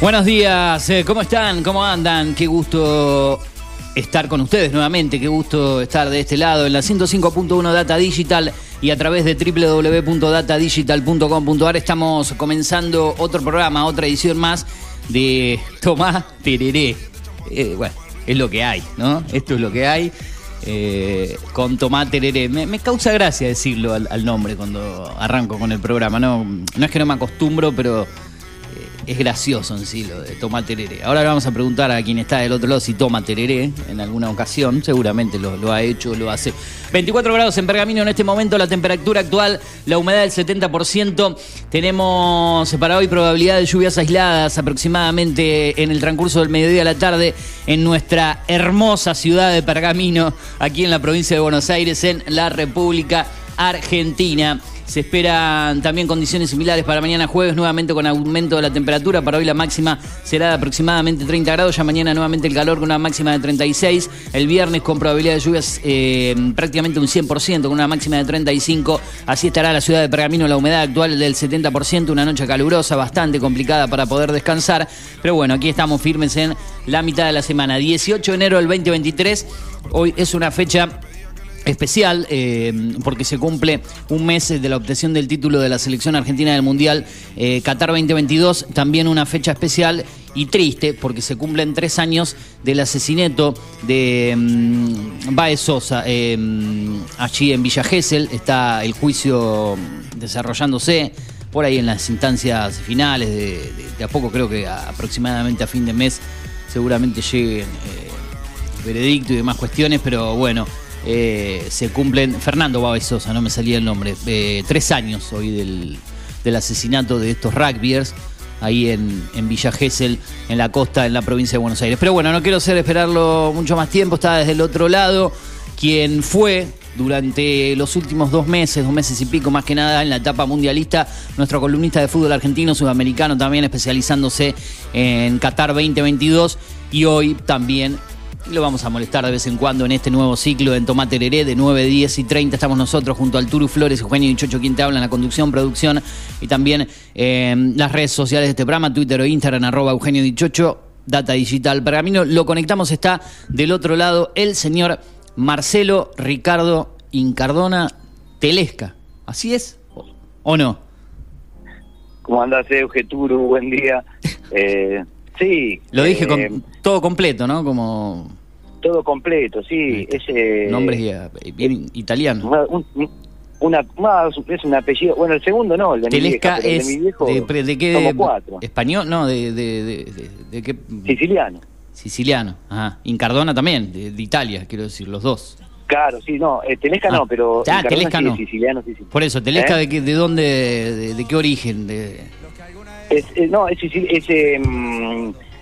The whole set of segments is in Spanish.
Buenos días, eh, ¿cómo están? ¿Cómo andan? Qué gusto estar con ustedes nuevamente, qué gusto estar de este lado en la 105.1 Data Digital y a través de www.datadigital.com.ar estamos comenzando otro programa, otra edición más de Tomás Tereré. Eh, bueno, es lo que hay, ¿no? Esto es lo que hay. eh, con Tomás Tereré. Me, causa gracia decirlo al, al nombre cuando arranco con el programa. No, no es que no me acostumbro, pero es gracioso en sí lo de toma tereré. Ahora le vamos a preguntar a quien está del otro lado si toma tereré en alguna ocasión. Seguramente lo, ha hecho, lo hace. 24 grados en Pergamino en este momento, la temperatura actual, la humedad del 70%. Tenemos para hoy probabilidad de lluvias aisladas aproximadamente en el transcurso del mediodía a la tarde en nuestra hermosa ciudad de Pergamino, aquí en la provincia de Buenos Aires, en la República Argentina. Se esperan también condiciones similares para mañana jueves, nuevamente con aumento de la temperatura. Para hoy la máxima será de aproximadamente 30 grados. Ya mañana nuevamente el calor con una máxima de 36. El viernes con probabilidad de lluvias eh, prácticamente un 100%, con una máxima de 35. Así estará la ciudad de Pergamino, la humedad actual del 70%. Una noche calurosa, bastante complicada para poder descansar. Pero bueno, aquí estamos firmes en la mitad de la semana. 18 de enero del 2023. Hoy es una fecha especial eh, porque se cumple un mes de la obtención del título de la selección argentina del Mundial eh, Qatar 2022, también una fecha especial y triste porque se cumplen tres años del asesinato de mm, Baez Sosa. Eh, allí en Villa Gesell está el juicio desarrollándose por ahí en las instancias finales, de, a poco creo que aproximadamente a fin de mes seguramente lleguen veredicto y demás cuestiones, pero bueno, eh, se cumplen, Fernando Báez Sosa, no me salía el nombre, eh, tres años hoy del, del asesinato de estos rugbyers ahí en, en Villa Gesell, en la costa, en la provincia de Buenos Aires. Pero bueno, no quiero hacer esperarlo mucho más tiempo, está desde el otro lado, quien fue durante los últimos dos meses, dos meses y pico más que nada, en la etapa mundialista, nuestro columnista de fútbol argentino, sudamericano, también especializándose en Qatar 2022 y hoy también lo vamos a molestar de vez en cuando en este nuevo ciclo en Tomate Heré de 9, 10 y 30. Estamos nosotros junto al Turu Flores, Eugenio y Chocho, quien te habla en la conducción, producción y también eh, las redes sociales de este programa, Twitter o Instagram, arroba Eugenio Dichocho, Data Digital Pergamino. Lo conectamos, está del otro lado el señor Marcelo Ricardo Incardona Telesca. ¿Así es o, no? ¿Cómo andás, Euge Turu? Buen día. Eh, sí. Lo dije eh, con todo completo, ¿no? Como Todo completo, sí. Es, eh, nombres ya, bien italianos. una- un- un- una, más, es un apellido. Bueno, el segundo no, el de mi Telesca vieja, el es de mi viejo. de, de, de qué de- cuatro. español no de de, de, de- de qué Siciliano. siciliano ajá Incardona también de, Italia quiero decir los dos Claro, sí, no. eh, Telesca Ah. no, pero. Ah, Telesca sí, no. Siciliano, sí, sí. por eso Telesca ¿Eh? de, qué- de dónde de, de qué origen de Es, no, es, Sicil- es,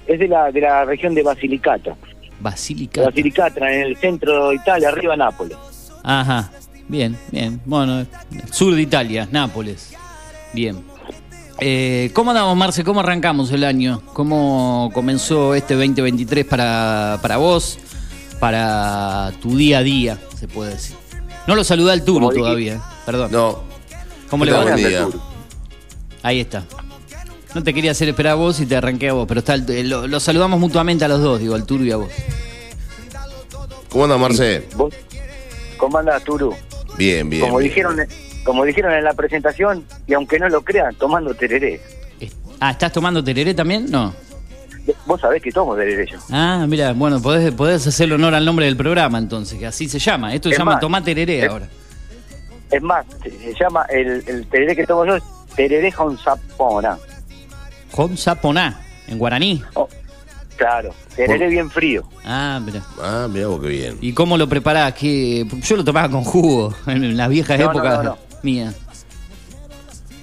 es de, la, de la región de Basilicata. Basílica Basilicata, en el centro de Italia, arriba Nápoles. ajá bien bien bueno sur de Italia Nápoles bien eh, ¿Cómo andamos, Marce? ¿Cómo arrancamos el año? ¿Cómo comenzó este 2023 para, para vos? Para tu día a día, se puede decir. No lo saludé al dije- todavía, eh. perdón. No. ¿Cómo le ¿Qué va? Ahí está. No te quería hacer esperar a vos y te arranqué a vos, pero está el- lo, lo saludamos mutuamente a los dos, digo, al Turo y a vos. ¿Cómo anda, Marce? ¿Vos? ¿Cómo andás, Turu? Bien, bien. como bien. dijeron como dijeron en la presentación y aunque no lo crean tomando tereré Ah, ¿estás tomando tereré también? No. vos sabés que tomo tereré yo Ah, mira, bueno, podés, podés hacerle honor al nombre del programa entonces, que así se llama. Esto se Es llama más, Tomá Tereré es- ahora. es más se, llama el, el tereré que tomo yo es tereré con sapona Jon Saponá, en guaraní. Oh, claro tereré Por- bien frío Ah, mira. Ah, mira vos qué bien. ¿Y cómo lo preparás? ¿Qué? Yo lo tomaba con jugo en las viejas No, épocas no, no. mías.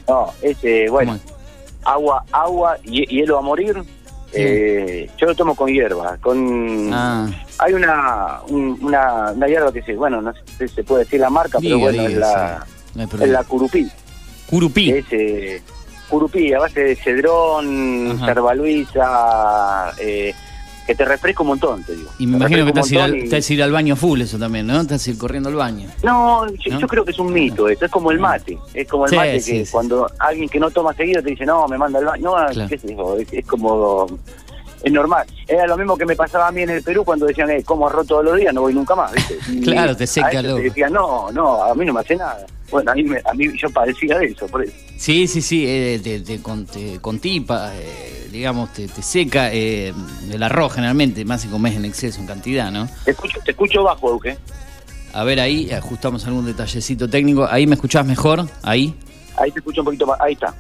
no es eh, bueno agua agua y hielo a morir eh, yo lo tomo con hierba con Ah, hay una, un- una una hierba que se bueno no sé si se puede decir la marca pero diga, bueno es la sí. No hay es problema. la curupí Curupí. es eh, curupí a base de cedrón, Ajá. cervaluisa, eh, que te refresca un montón, te digo. Y me Te imagino que te hace, ir al, te hace ir al baño full eso también, ¿no? Te hace ir corriendo al baño. No, yo, ¿No? yo creo que es un mito eso, es como el mate, es como el Sí, mate sí, que sí. cuando alguien que no toma seguido te dice, no, me manda al baño, no, Claro. qué sé yo, es, es como, es normal. Era lo mismo que me pasaba a mí en el Perú cuando decían, eh, como arroz todos los días, no voy nunca más, ¿viste? Claro, te seca a eso loco. te decía, no, no, a mí no me hace nada. Bueno, a mí, me- a mí yo padecía de eso, por eso. Sí, sí, sí, eh, te, te, con, te contipa, eh, digamos, te, te seca eh, el arroz generalmente, más si comes en exceso, en cantidad, ¿no? Te escucho, te escucho bajo, Euge. A ver, ahí ajustamos algún detallecito técnico. ¿Ahí me escuchás mejor? ¿Ahí? Ahí te escucho un poquito más, ahí está.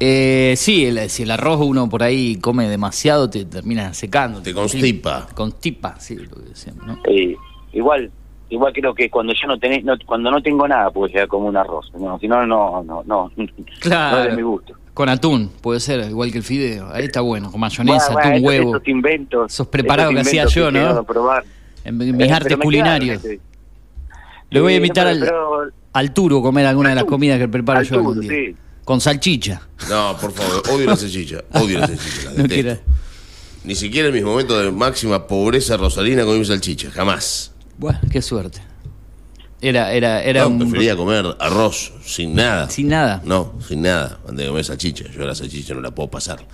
Eh, sí, el- si el arroz uno por ahí come demasiado, te termina secando. Te constipa. Constipa, sí, lo que decíamos, ¿no? Eh, igual igual creo que cuando yo no tenés no, cuando no tengo nada puedo llegar como un arroz no si no no no no Claro. no es de mi gusto Con atún, puede ser, igual que el fideo. Ahí está bueno, con mayonesa, Bueno, atún, bueno, huevo. esos inventos Esos preparados esos que hacía yo, que ¿no? probar. En mis Eh, artes culinarios. quedaron. Le voy a Sí, invitar al, pero- al turo a comer alguna de las comidas que preparo yo algún día. sí. Con salchicha. No, por favor, odio la salchicha. Odio la salchicha, la No. Ni siquiera en mis momentos de máxima pobreza rosarina comí salchicha, jamás. Bueno, qué suerte. Era, era, era No, un. prefería comer arroz sin nada. Sin nada. No, sin nada. Antes de comer salchicha. Yo la salchicha no la puedo pasar.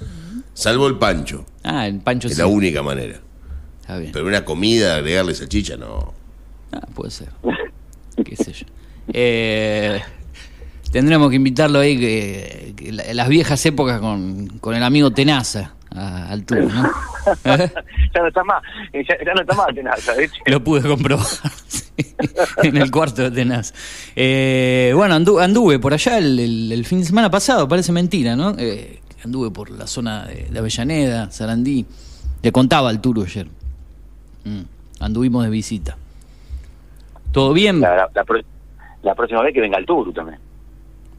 Salvo el pancho. Ah, el pancho Es sí. la única manera. Está bien. Pero una comida, agregarle salchicha, no. Ah, puede ser. Qué sé yo. Eh, tendremos que invitarlo ahí, que, que la- las viejas épocas con, con el amigo Tenaza a- al tour, ¿no? ya no está más eh, ya, ya no está más Tenaza, ¿viste? Lo pude comprobar sí, en el cuarto de Tenaz. Eh, bueno, andu- anduve por allá el, el- el fin de semana pasado, parece mentira, ¿no? Eh, anduve por la zona de, de Avellaneda, Sarandí. Le contaba al Turo ayer. Mm, anduvimos de visita. ¿Todo bien? la, la, la pro- la próxima vez que venga el Turu también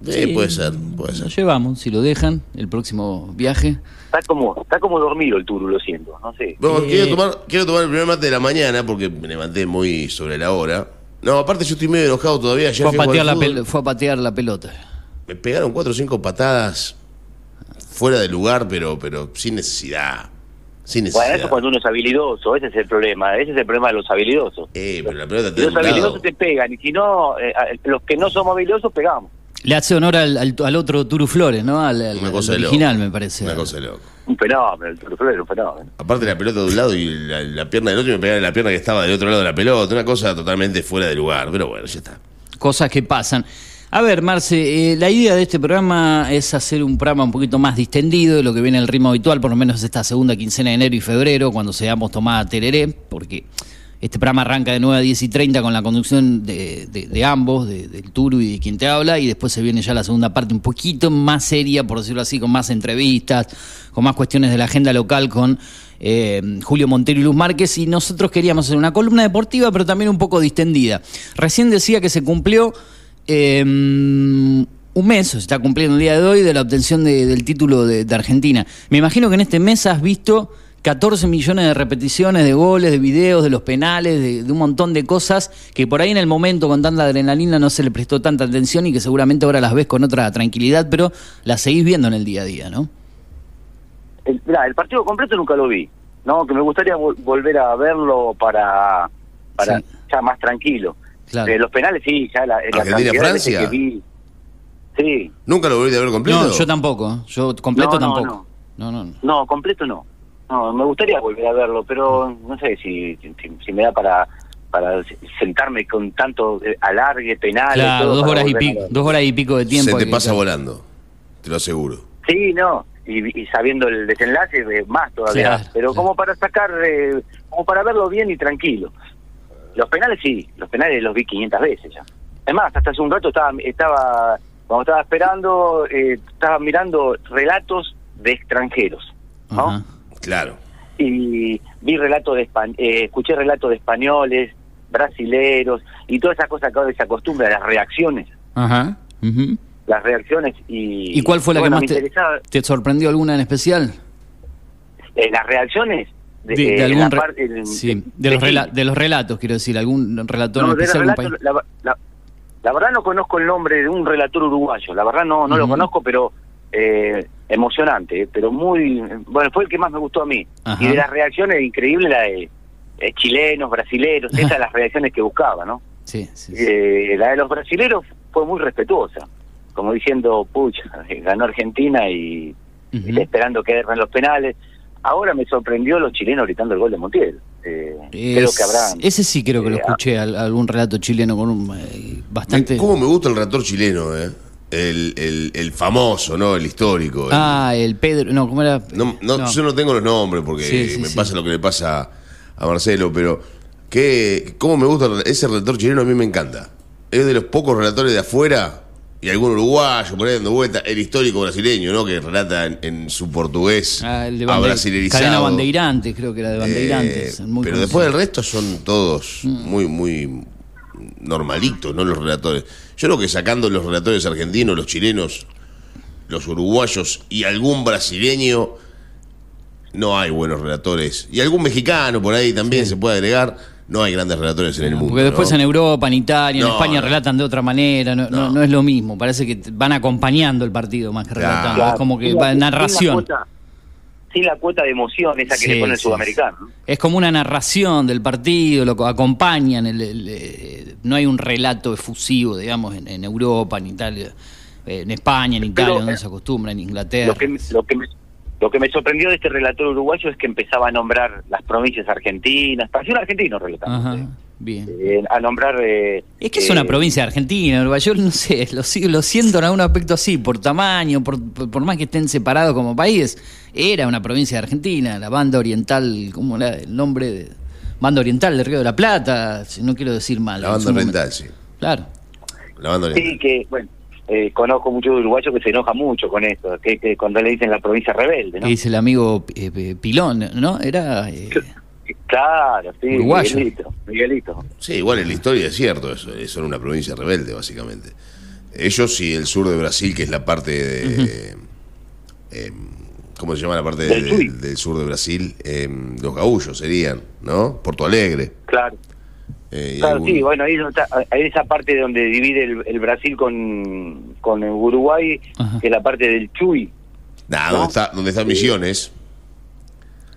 Sí, Sí. puede ser, puede Lo llevamos, si lo dejan, el próximo viaje. está como está como dormido el Turu lo siento no sé Bueno, Eh, quiero, tomar, quiero tomar el primer mate de la mañana porque me levanté muy sobre la hora. No, aparte yo estoy medio enojado todavía. Ayer Fue a, patear la fue a patear la pelota. Me pegaron cuatro o cinco patadas fuera de lugar, pero, pero sin necesidad. Sin bueno necesidad. eso cuando uno es habilidoso ese es el problema ese es el problema de los habilidosos Eh, pero la pelota los habilidosos te pegan y si no eh, los que no somos habilidosos pegamos Le hace honor al, al- al otro Turu Flores, ¿no? Al, al- Una al cosa loco. original, me parece. Una cosa de loco. un fenómeno el Turu Flores es un fenómeno Aparte la pelota de un lado y la, la pierna del otro y me pegaron en la pierna que estaba del otro lado de la pelota. Una cosa totalmente fuera de lugar. Pero bueno, ya está. Cosas que pasan. A ver, Marce, eh, la idea de este programa es hacer un programa un poquito más distendido de lo que viene el ritmo habitual, por lo menos esta segunda quincena de enero y febrero, cuando seamos tomada tereré, porque este programa arranca de 9 a 10 y 30 con la conducción de, ambos, de- del Turu y de quien te habla, y después se viene ya la segunda parte un poquito más seria, por decirlo así, con más entrevistas, con más cuestiones de la agenda local, con eh, Julio Montero y Luz Márquez, y nosotros queríamos hacer una columna deportiva, pero también un poco distendida. Recién decía que se cumplió eh, un mes, se está cumpliendo el día de hoy, de la obtención de- del título de Argentina. Me imagino que en este mes has visto 14 millones de repeticiones de goles, de videos, de los penales, de, de un montón de cosas que por ahí en el momento con tanta adrenalina no se le prestó tanta atención y que seguramente ahora las ves con otra tranquilidad, pero las seguís viendo en el día a día, ¿no? el, mirá, el partido completo nunca lo vi no que me gustaría vol- volver a verlo para para Sí. ya más tranquilo Claro. Eh, los penales sí ya la, la cantidad Francia. que vi sí ¿Nunca lo volví a ver completo? No, yo tampoco, yo completo No, no, tampoco. No, no, no. no completo no no me gustaría volver a verlo pero no sé si si, si me da para para sentarme con tanto eh, alargue penales Claro, todo dos horas y pico, dos horas y pico de tiempo. Se te que- pasa volando. Te lo aseguro. Sí, no, y, y sabiendo el desenlace, eh, más todavía. Claro, Pero claro. como para sacar, eh, como para verlo bien y tranquilo. Los penales sí, los penales los vi 500 veces ya. Es más, hasta hace un rato estaba, estaba cuando estaba esperando, eh, estaba mirando relatos de extranjeros, ¿no? Ajá. Claro. Y vi relatos de eh, escuché relatos de españoles, brasileros y todas esas cosas que ahora se acostumbra, las reacciones, Ajá. las reacciones y... ¿Y cuál fue la bueno, que más te, te sorprendió alguna en especial? Eh, las reacciones de, De, de eh, algún re- parte- de- sí, de- de los, de rela- de los relatos, quiero decir, algún relator No, en de especial. relatos, algún país? la, la- la verdad no conozco el nombre de un relator uruguayo, la verdad no no lo conozco, pero eh, emocionante, eh, pero muy, bueno, fue el que más me gustó a mí. Ajá. Y de las reacciones, increíble la de eh, chilenos, brasileros, esas son las reacciones que buscaba, ¿no? Sí, sí, sí. Eh, la de los brasileros fue muy respetuosa, como diciendo, pucha, ganó Argentina y está esperando que erren los penales. Ahora me sorprendió los chilenos gritando el gol de Montiel. Eh, creo que habrán. Ese sí creo que lo escuché, al- algún relato chileno con un eh, bastante... ¿Cómo me gusta el relator chileno, eh? El, el, el famoso, ¿no? El histórico. el- Ah, el Pedro, no, ¿cómo era? No, no, No. Yo no tengo los nombres porque Sí, sí, me sí. pasa lo que le pasa a Marcelo, pero que cómo me gusta ese relator chileno, a mí me encanta. Es de los pocos relatores de afuera y algún uruguayo por ahí dando vuelta, el histórico brasileño, ¿no? Que relata en, en su portugués Ah, el de a brasilerizado. Cadena Bandeirantes, creo que era de Bandeirantes. Eh, muy pero conocido. después del resto son todos Mm. muy, muy normalitos, ¿no? Los relatores. Yo creo que sacando los relatores argentinos, los chilenos, los uruguayos y algún brasileño, no hay buenos relatores. Y algún mexicano por ahí también se puede agregar. No hay grandes relatores en el mundo. Porque después ¿no? en Europa, en Italia, en No, España no. relatan de otra manera, no, no- No. no es lo mismo. Parece que van acompañando el partido más que relatando. Claro, Es como que va narración. Sin la cuota de emoción esa que Sí, le pone el sí, sudamericano. ¿no? Es como una narración del partido, lo co- acompañan, el- el- eh, no hay un relato efusivo, digamos, en, en Europa, en Italia, eh, en España, en Italia, Pero, donde eh, se acostumbra, en Inglaterra. Lo que, me- lo, que me, lo que me sorprendió de este relator uruguayo es que empezaba a nombrar las provincias argentinas, pareció un argentino relatando. Ajá, bien. Eh, a nombrar... eh, Es que es eh, una provincia de Argentina, Nueva York, no sé, lo, lo siento en algún aspecto así, por tamaño, por, por, por más que estén separados como país, era una provincia de Argentina, la banda oriental, ¿cómo era el nombre? de Banda oriental de Río de la Plata, si no quiero decir mal. La banda oriental, sí. Claro. La banda oriental. Sí, que, bueno, eh, conozco muchos uruguayos que se enoja mucho con esto, que, que cuando le dicen la provincia rebelde, ¿no? Dice el amigo eh, eh, Pilón, ¿no? Era... eh, Claro, sí, Uruguayo. Miguelito, Miguelito. Sí, igual en la historia es cierto eso. eh, Son una provincia rebelde, básicamente. Ellos y el sur de Brasil, que es la parte de. eh, ¿Cómo se llama la parte Del de- Chuy. del sur de Brasil? Eh, los gaullos serían, ¿no? Porto Alegre. Claro. Eh, Claro, algún- sí, bueno, ahí está, hay esa parte donde divide el, el Brasil con, con el Uruguay, Ajá. que es la parte del Chuy. Nah, ¿no? donde está, donde está Misiones.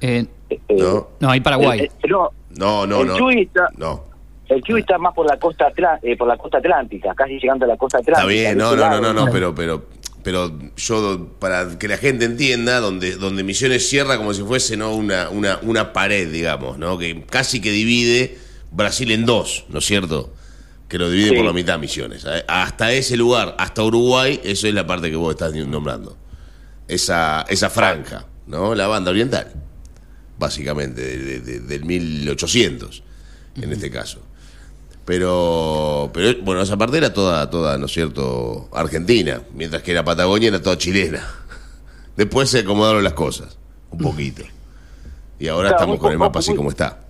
eh, Eh, ¿No? no, hay Paraguay. eh, eh, no, No, no, el no. Chuy está, No. el Chuy está más por la costa eh, por la costa atlántica, casi llegando a la costa atlántica. Está bien, no, no, no, no, no, pero, pero, pero yo, para que la gente entienda, donde, donde Misiones cierra como si fuese ¿no? una, una, una pared, digamos, ¿no? Que casi que divide Brasil en dos, ¿no es cierto? Que lo divide Sí. por la mitad Misiones. ¿eh? Hasta ese lugar, hasta Uruguay, eso es la parte que vos estás nombrando. Esa, esa franja, ¿no? La banda oriental, básicamente, de- de- de- del 1800, en este caso. Pero, pero bueno, esa parte era toda, toda, ¿no es cierto?, argentina, mientras que la Patagonia era toda chilena. Después se acomodaron las cosas, un poquito. Y ahora Claro, estamos con el mapa así como está.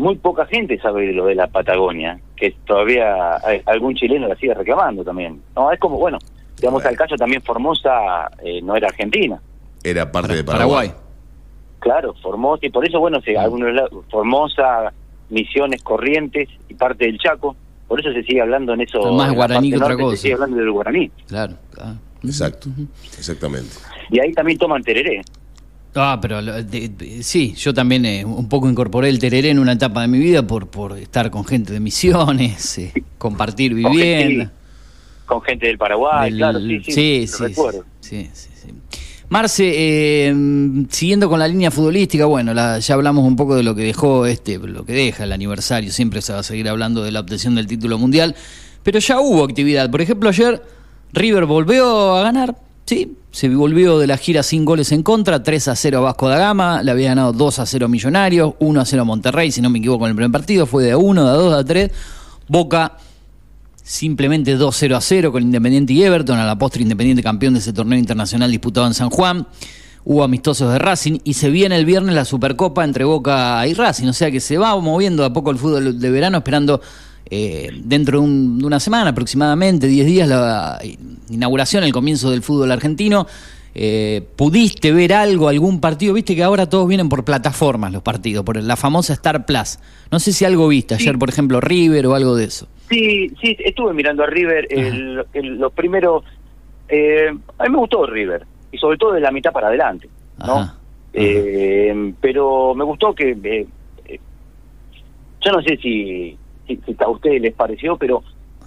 Muy poca gente sabe de lo de la Patagonia, que todavía hay- algún chileno la sigue reclamando también. No, es como, bueno, digamos Bueno. al caso también Formosa eh, no era Argentina. Era parte de Paraguay. Paraguay. Claro, Formosa, y por eso, bueno, se, algunos lados- Formosa, Misiones, Corrientes y parte del Chaco, por eso se sigue hablando en eso. Más guaraní que otra norte cosa. Se sigue hablando del guaraní. Claro. claro. Exacto, exactamente. Y ahí también toman tereré. Ah, pero lo- de- de- sí, yo también eh, un poco incorporé el tereré en una etapa de mi vida por, por estar con gente de misiones, eh, compartir Con gente- vivienda. Con gente del Paraguay, del- claro, sí, sí, sí, lo sí, recuerdo. sí, sí, sí. Marce, eh, siguiendo con la línea futbolística, bueno, la- ya hablamos un poco de lo que dejó este, lo que deja el aniversario, siempre se va a seguir hablando de la obtención del título mundial, pero ya hubo actividad. Por ejemplo, ayer River volvió a ganar, sí, se volvió de la gira sin goles en contra, 3 a 0 Vasco da Gama, le había ganado 2 a 0 Millonarios, 1 a 0 Monterrey, si no me equivoco en el primer partido, fue de a 1, de a 2, de a 3, Boca simplemente 2-0 a 0 con Independiente y Everton, a la postre Independiente campeón de ese torneo internacional disputado en San Juan. Hubo amistosos de Racing y se viene el viernes la Supercopa entre Boca y Racing, o sea que se va moviendo a poco el fútbol de verano esperando eh, dentro de, un- de una semana aproximadamente, 10 días, la inauguración, el comienzo del fútbol argentino. Eh, ¿Pudiste ver algo, algún partido? Viste que ahora todos vienen por plataformas los partidos, por la famosa Star Plus. No sé si algo viste ayer, por ejemplo, River o algo de eso. Sí, sí, estuve mirando a River. El, el- los primeros. eh, a mí me gustó River. y sobre todo de la mitad para adelante, ¿no? Ajá, Eh, pero me gustó que eh, eh, yo no sé si, si, si a ustedes les pareció, pero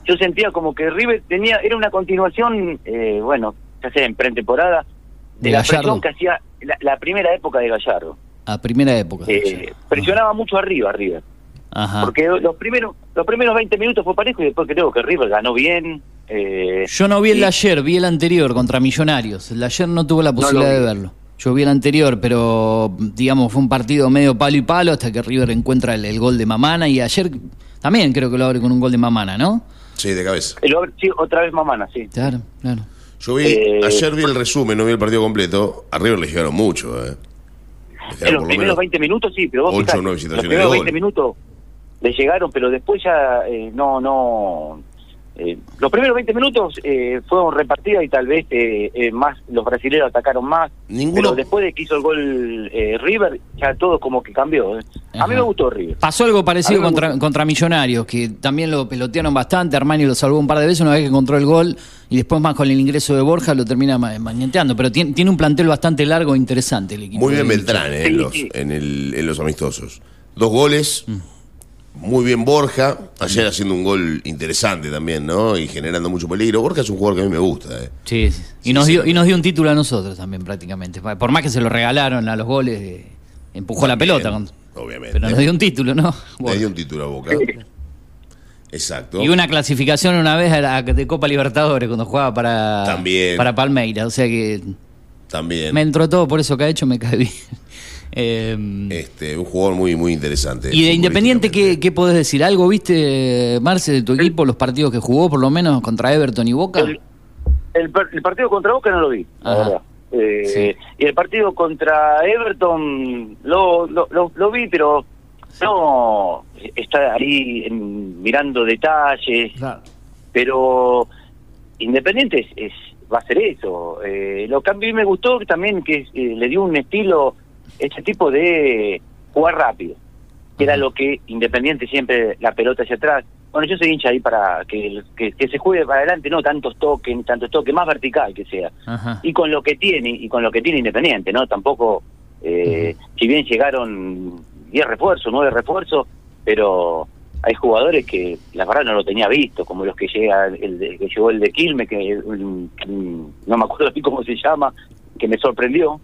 yo sentía como que River tenía era una continuación, eh, bueno, ya sea en pretemporada, de, De la Gallardo. presión que hacía la, la primera época de Gallardo. A primera época. Eh, presionaba mucho arriba River. Ajá. Porque los primeros los primeros 20 minutos fue parejo y después creo que River ganó bien. eh, Yo no vi el de ayer, vi el anterior contra Millonarios. El de ayer no tuve la posibilidad de verlo. Yo vi el anterior, pero digamos fue un partido medio palo y palo hasta que River encuentra el, el gol de Mamana y ayer también creo que lo abre con un gol de Mamana, ¿no? Sí, de cabeza. el over- sí, otra vez Mamana, sí. Claro, claro. Yo vi, Eh, ayer vi el resumen, no vi el partido completo. A River le llegaron mucho, ¿eh? En los lo primeros menos 20 minutos sí, pero vos ocho o fijate, nueve los situaciones primeros de 20 gol. minutos le llegaron, pero después ya eh, no, no... eh, los primeros 20 minutos eh, fueron repartidas y tal vez eh, eh, más los brasileños atacaron más. Ninguno- Pero después de que hizo el gol eh, River, ya todo como que cambió. eh. A mí me gustó River. Pasó algo parecido contra, contra Millonarios, que también lo pelotearon bastante. Armani lo salvó un par de veces una vez que encontró el gol y después más con el ingreso de Borja lo termina ma- magneteando. Pero tiene, tiene un plantel bastante largo e interesante el equipo. Muy bien Beltrán eh, Sí, en, los, sí. en, el- en los amistosos. Dos goles, Mm. Muy bien Borja, ayer haciendo un gol interesante también, ¿no? Y generando mucho peligro. Borja es un jugador que a mí me gusta, ¿eh? Sí, sí. Y, Sí, nos sí. dio, y nos dio un título a nosotros también prácticamente. Por más que se lo regalaron a los goles, eh, empujó la pelota. con- Obviamente. Pero nos dio un título, ¿no? Le dio un título a Boca. Exacto. Y una clasificación una vez a la- de Copa Libertadores cuando jugaba para, También. para Palmeiras. O sea que También. me entró todo por eso que ha hecho, me cae bien. Eh, Este, un jugador muy, muy interesante. y de Independiente, ¿qué. ¿qué podés decir? ¿Algo viste, Marce, de tu equipo, los partidos que jugó, por lo menos contra Everton y Boca? El, el par- el partido contra Boca no lo vi, la verdad. Eh, Sí. Y el partido contra Everton lo, lo, lo, lo vi, pero no está ahí en- mirando detalles. Claro. Pero Independiente es, es- va a ser eso. Eh, lo que a mí me gustó también que eh, le dio un estilo, ese tipo de jugar rápido, que era lo que Independiente siempre, la pelota hacia atrás. Bueno, yo soy hincha ahí para que, que, que se juegue para adelante, no tantos toques, ni tantos toques, más vertical que sea. Ajá. Y con lo que tiene, y con lo que tiene Independiente, ¿no? Tampoco, eh, si bien llegaron 10 refuerzos, 9 refuerzos, pero hay jugadores que la verdad no lo tenía visto, como los que llega el de- que llegó el de Quilme, que mm, mm, no me acuerdo cómo se llama, que me sorprendió.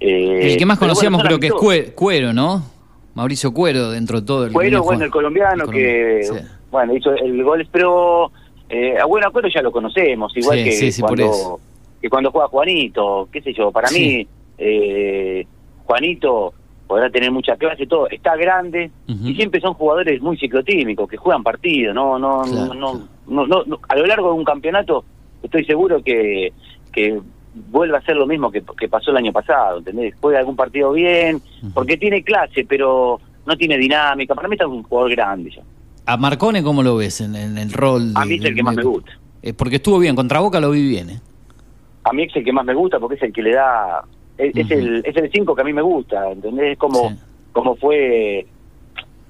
Eh, el que más conocíamos bueno, creo que es Cuero, ¿no? Mauricio Cuero, dentro de todo. el Cuero, bueno, el colombiano el que, sí. bueno, hizo el gol, pero eh, a buen acuerdo ya lo conocemos, igual Sí, que, sí, cuando, que cuando juega Juanito, qué sé yo, para mí, eh, Juanito podrá tener mucha clase y todo, está grande y siempre son jugadores muy ciclotímicos, que juegan partidos, no, no, Claro, no, claro. no, no, no, a lo largo de un campeonato estoy seguro que, que vuelve a ser lo mismo que, que pasó el año pasado, ¿entendés? Juega algún partido bien, porque tiene clase, pero no tiene dinámica. Para mí está un jugador grande ya. ¿A Marcone cómo lo ves en, en el rol? A de- mí es el que más me gusta. Eh, porque estuvo bien, contra Boca lo vi bien, ¿eh? A mí es el que más me gusta porque es el que le da... Es, el es el 5 que a mí me gusta, ¿entendés? Es como, Sí. como fue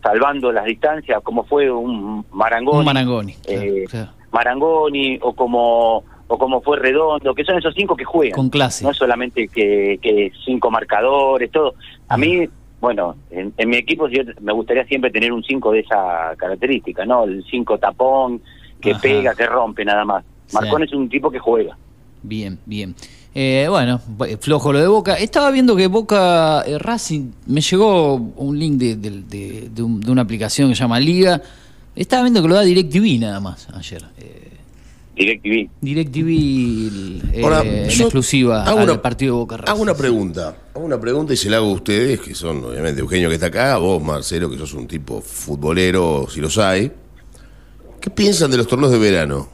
salvando las distancias, como fue un Marangoni. Un Marangoni. claro, eh, claro. Marangoni o como o como fue Redondo, que son esos cinco que juegan. Con clase. No solamente que, que cinco marcadores, todo. A mí, bueno, en, en mi equipo yo me gustaría siempre tener un cinco de esa característica, ¿no? El cinco tapón, que Ajá. pega, que rompe nada más. Sí. Marcón es un tipo que juega. Bien, bien. Eh, bueno, bu- flojo lo de Boca. Estaba viendo que Boca eh, Racing, me llegó un link de, de- de- de un- de una aplicación que se llama Liga. Estaba viendo que lo da DirecTV nada más ayer. Eh, DirecTV. DirecTV eh, Ahora, en yo exclusiva hago al una- partido de Boca Racing. Hago una pregunta, hago una pregunta y se la hago a ustedes, que son obviamente Eugenio que está acá, vos Marcelo, que sos un tipo futbolero, si los hay. ¿Qué piensan de los torneos de verano?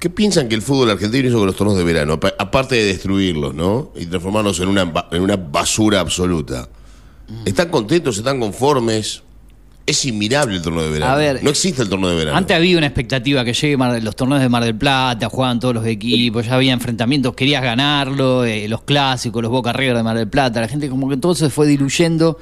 ¿Qué piensan que el fútbol argentino hizo con los torneos de verano? Apa- Aparte de destruirlos, ¿no? Y transformarlos en una, en una basura absoluta. ¿Están contentos? ¿Están conformes? Es inmirable el torneo de verano. A ver, no existe el torneo de verano. Antes había una expectativa que llegue Mar- los torneos de Mar del Plata, jugaban todos los equipos, ya había enfrentamientos, querías ganarlo, eh, los clásicos, los Boca River de Mar del Plata, la gente como que todo se fue diluyendo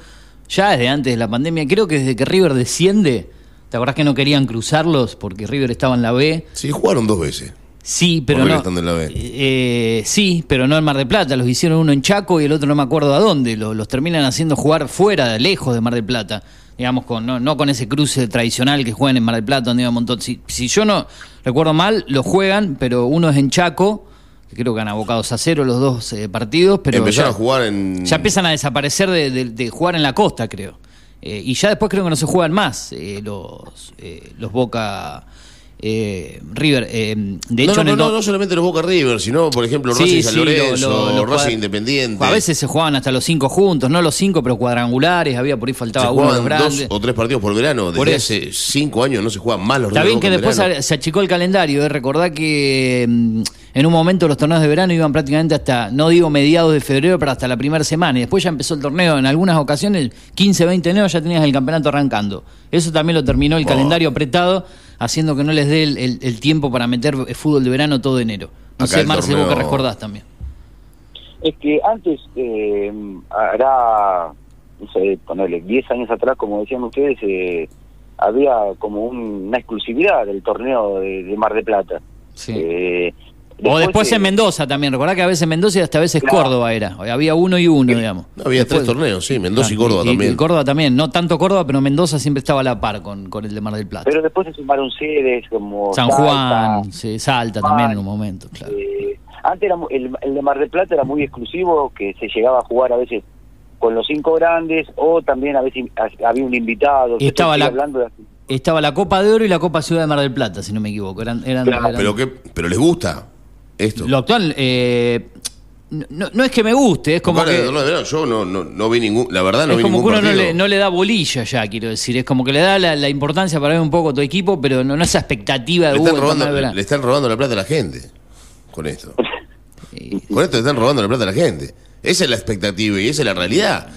ya desde antes de la pandemia. Creo que desde que River desciende, ¿te acordás que no querían cruzarlos porque River estaba en la B? Sí, jugaron dos veces. Sí, pero no. estando en la B. eh, sí, pero no en Mar del Plata. Los hicieron uno en Chaco y el otro no me acuerdo a dónde. Los, los terminan haciendo jugar fuera, lejos de Mar del Plata. Digamos, con, no, no con ese cruce tradicional que juegan en Mar del Plata, donde hay un montón. Si, si yo no recuerdo mal, lo juegan, pero uno es en Chaco, que creo que han abocados a cero los dos eh, partidos. Pero Empezaron ya- a jugar en. ya empiezan a desaparecer de, de- de jugar en la costa, creo. Eh, y ya después creo que no se juegan más eh, los, eh, los Boca eh, River. Eh, de no, hecho, no, en no, no solamente los Boca River, sino, por ejemplo, Sí, Racing San lo- Lorenzo, lo- lo Racing cuadra- Independiente. A veces se jugaban hasta los cinco juntos, no los cinco, pero cuadrangulares. Había por ahí se faltaba uno de los dos o tres partidos por verano. Desde Por eso. hace cinco años no se juegan más los Está bien que después verano. se achicó el calendario. Eh. Recordá que mm, en un momento los torneos de verano iban prácticamente hasta, no digo mediados de febrero, pero hasta la primera semana. Y después ya empezó el torneo. En algunas ocasiones, 15, 20 de enero ya tenías el campeonato arrancando. Eso también lo terminó el Oh. calendario apretado, haciendo que no les dé el, el- el tiempo para meter eh, fútbol de verano todo enero. No Acá sé, torneo- vos que recordás también. Es que antes, eh, hará, no sé, ponerle 10 años atrás, como decían ustedes, eh, había como un- una exclusividad del torneo de, de Mar de Plata. Sí. Eh, o después eh, en Mendoza también. Recordá que a veces Mendoza y hasta a veces Claro. Córdoba era. Había uno y uno, digamos. No, había Después- tres torneos, sí, Mendoza y Córdoba también. Córdoba también, no tanto Córdoba, pero Mendoza siempre estaba a la par con, con el de Mar del Plata. Pero después se sumaron sedes como San Salta, Juan, sí, Salta también en un momento, claro. Eh, antes era el, el de Mar del Plata era muy exclusivo, que se llegaba a jugar a veces con los cinco grandes o también a veces ha- había un invitado. Y estaba la- hablando de- Estaba la Copa de Oro y la Copa Ciudad de Mar del Plata, si no me equivoco. Eran, eran, Claro, eran- Pero, que, pero les gusta esto. Lo actual, eh, no, no es que me guste, es como ahora que, de verano yo no, no, no vi ningún, la verdad no es vi como que uno no le, no le da bolilla ya, quiero decir. Es como que le da la, la importancia para ver un poco a tu equipo, pero no, no esa expectativa de le, están robando, de le están robando la plata a la gente con esto. Con esto le están robando la plata a la gente. Esa es la expectativa y esa es la realidad.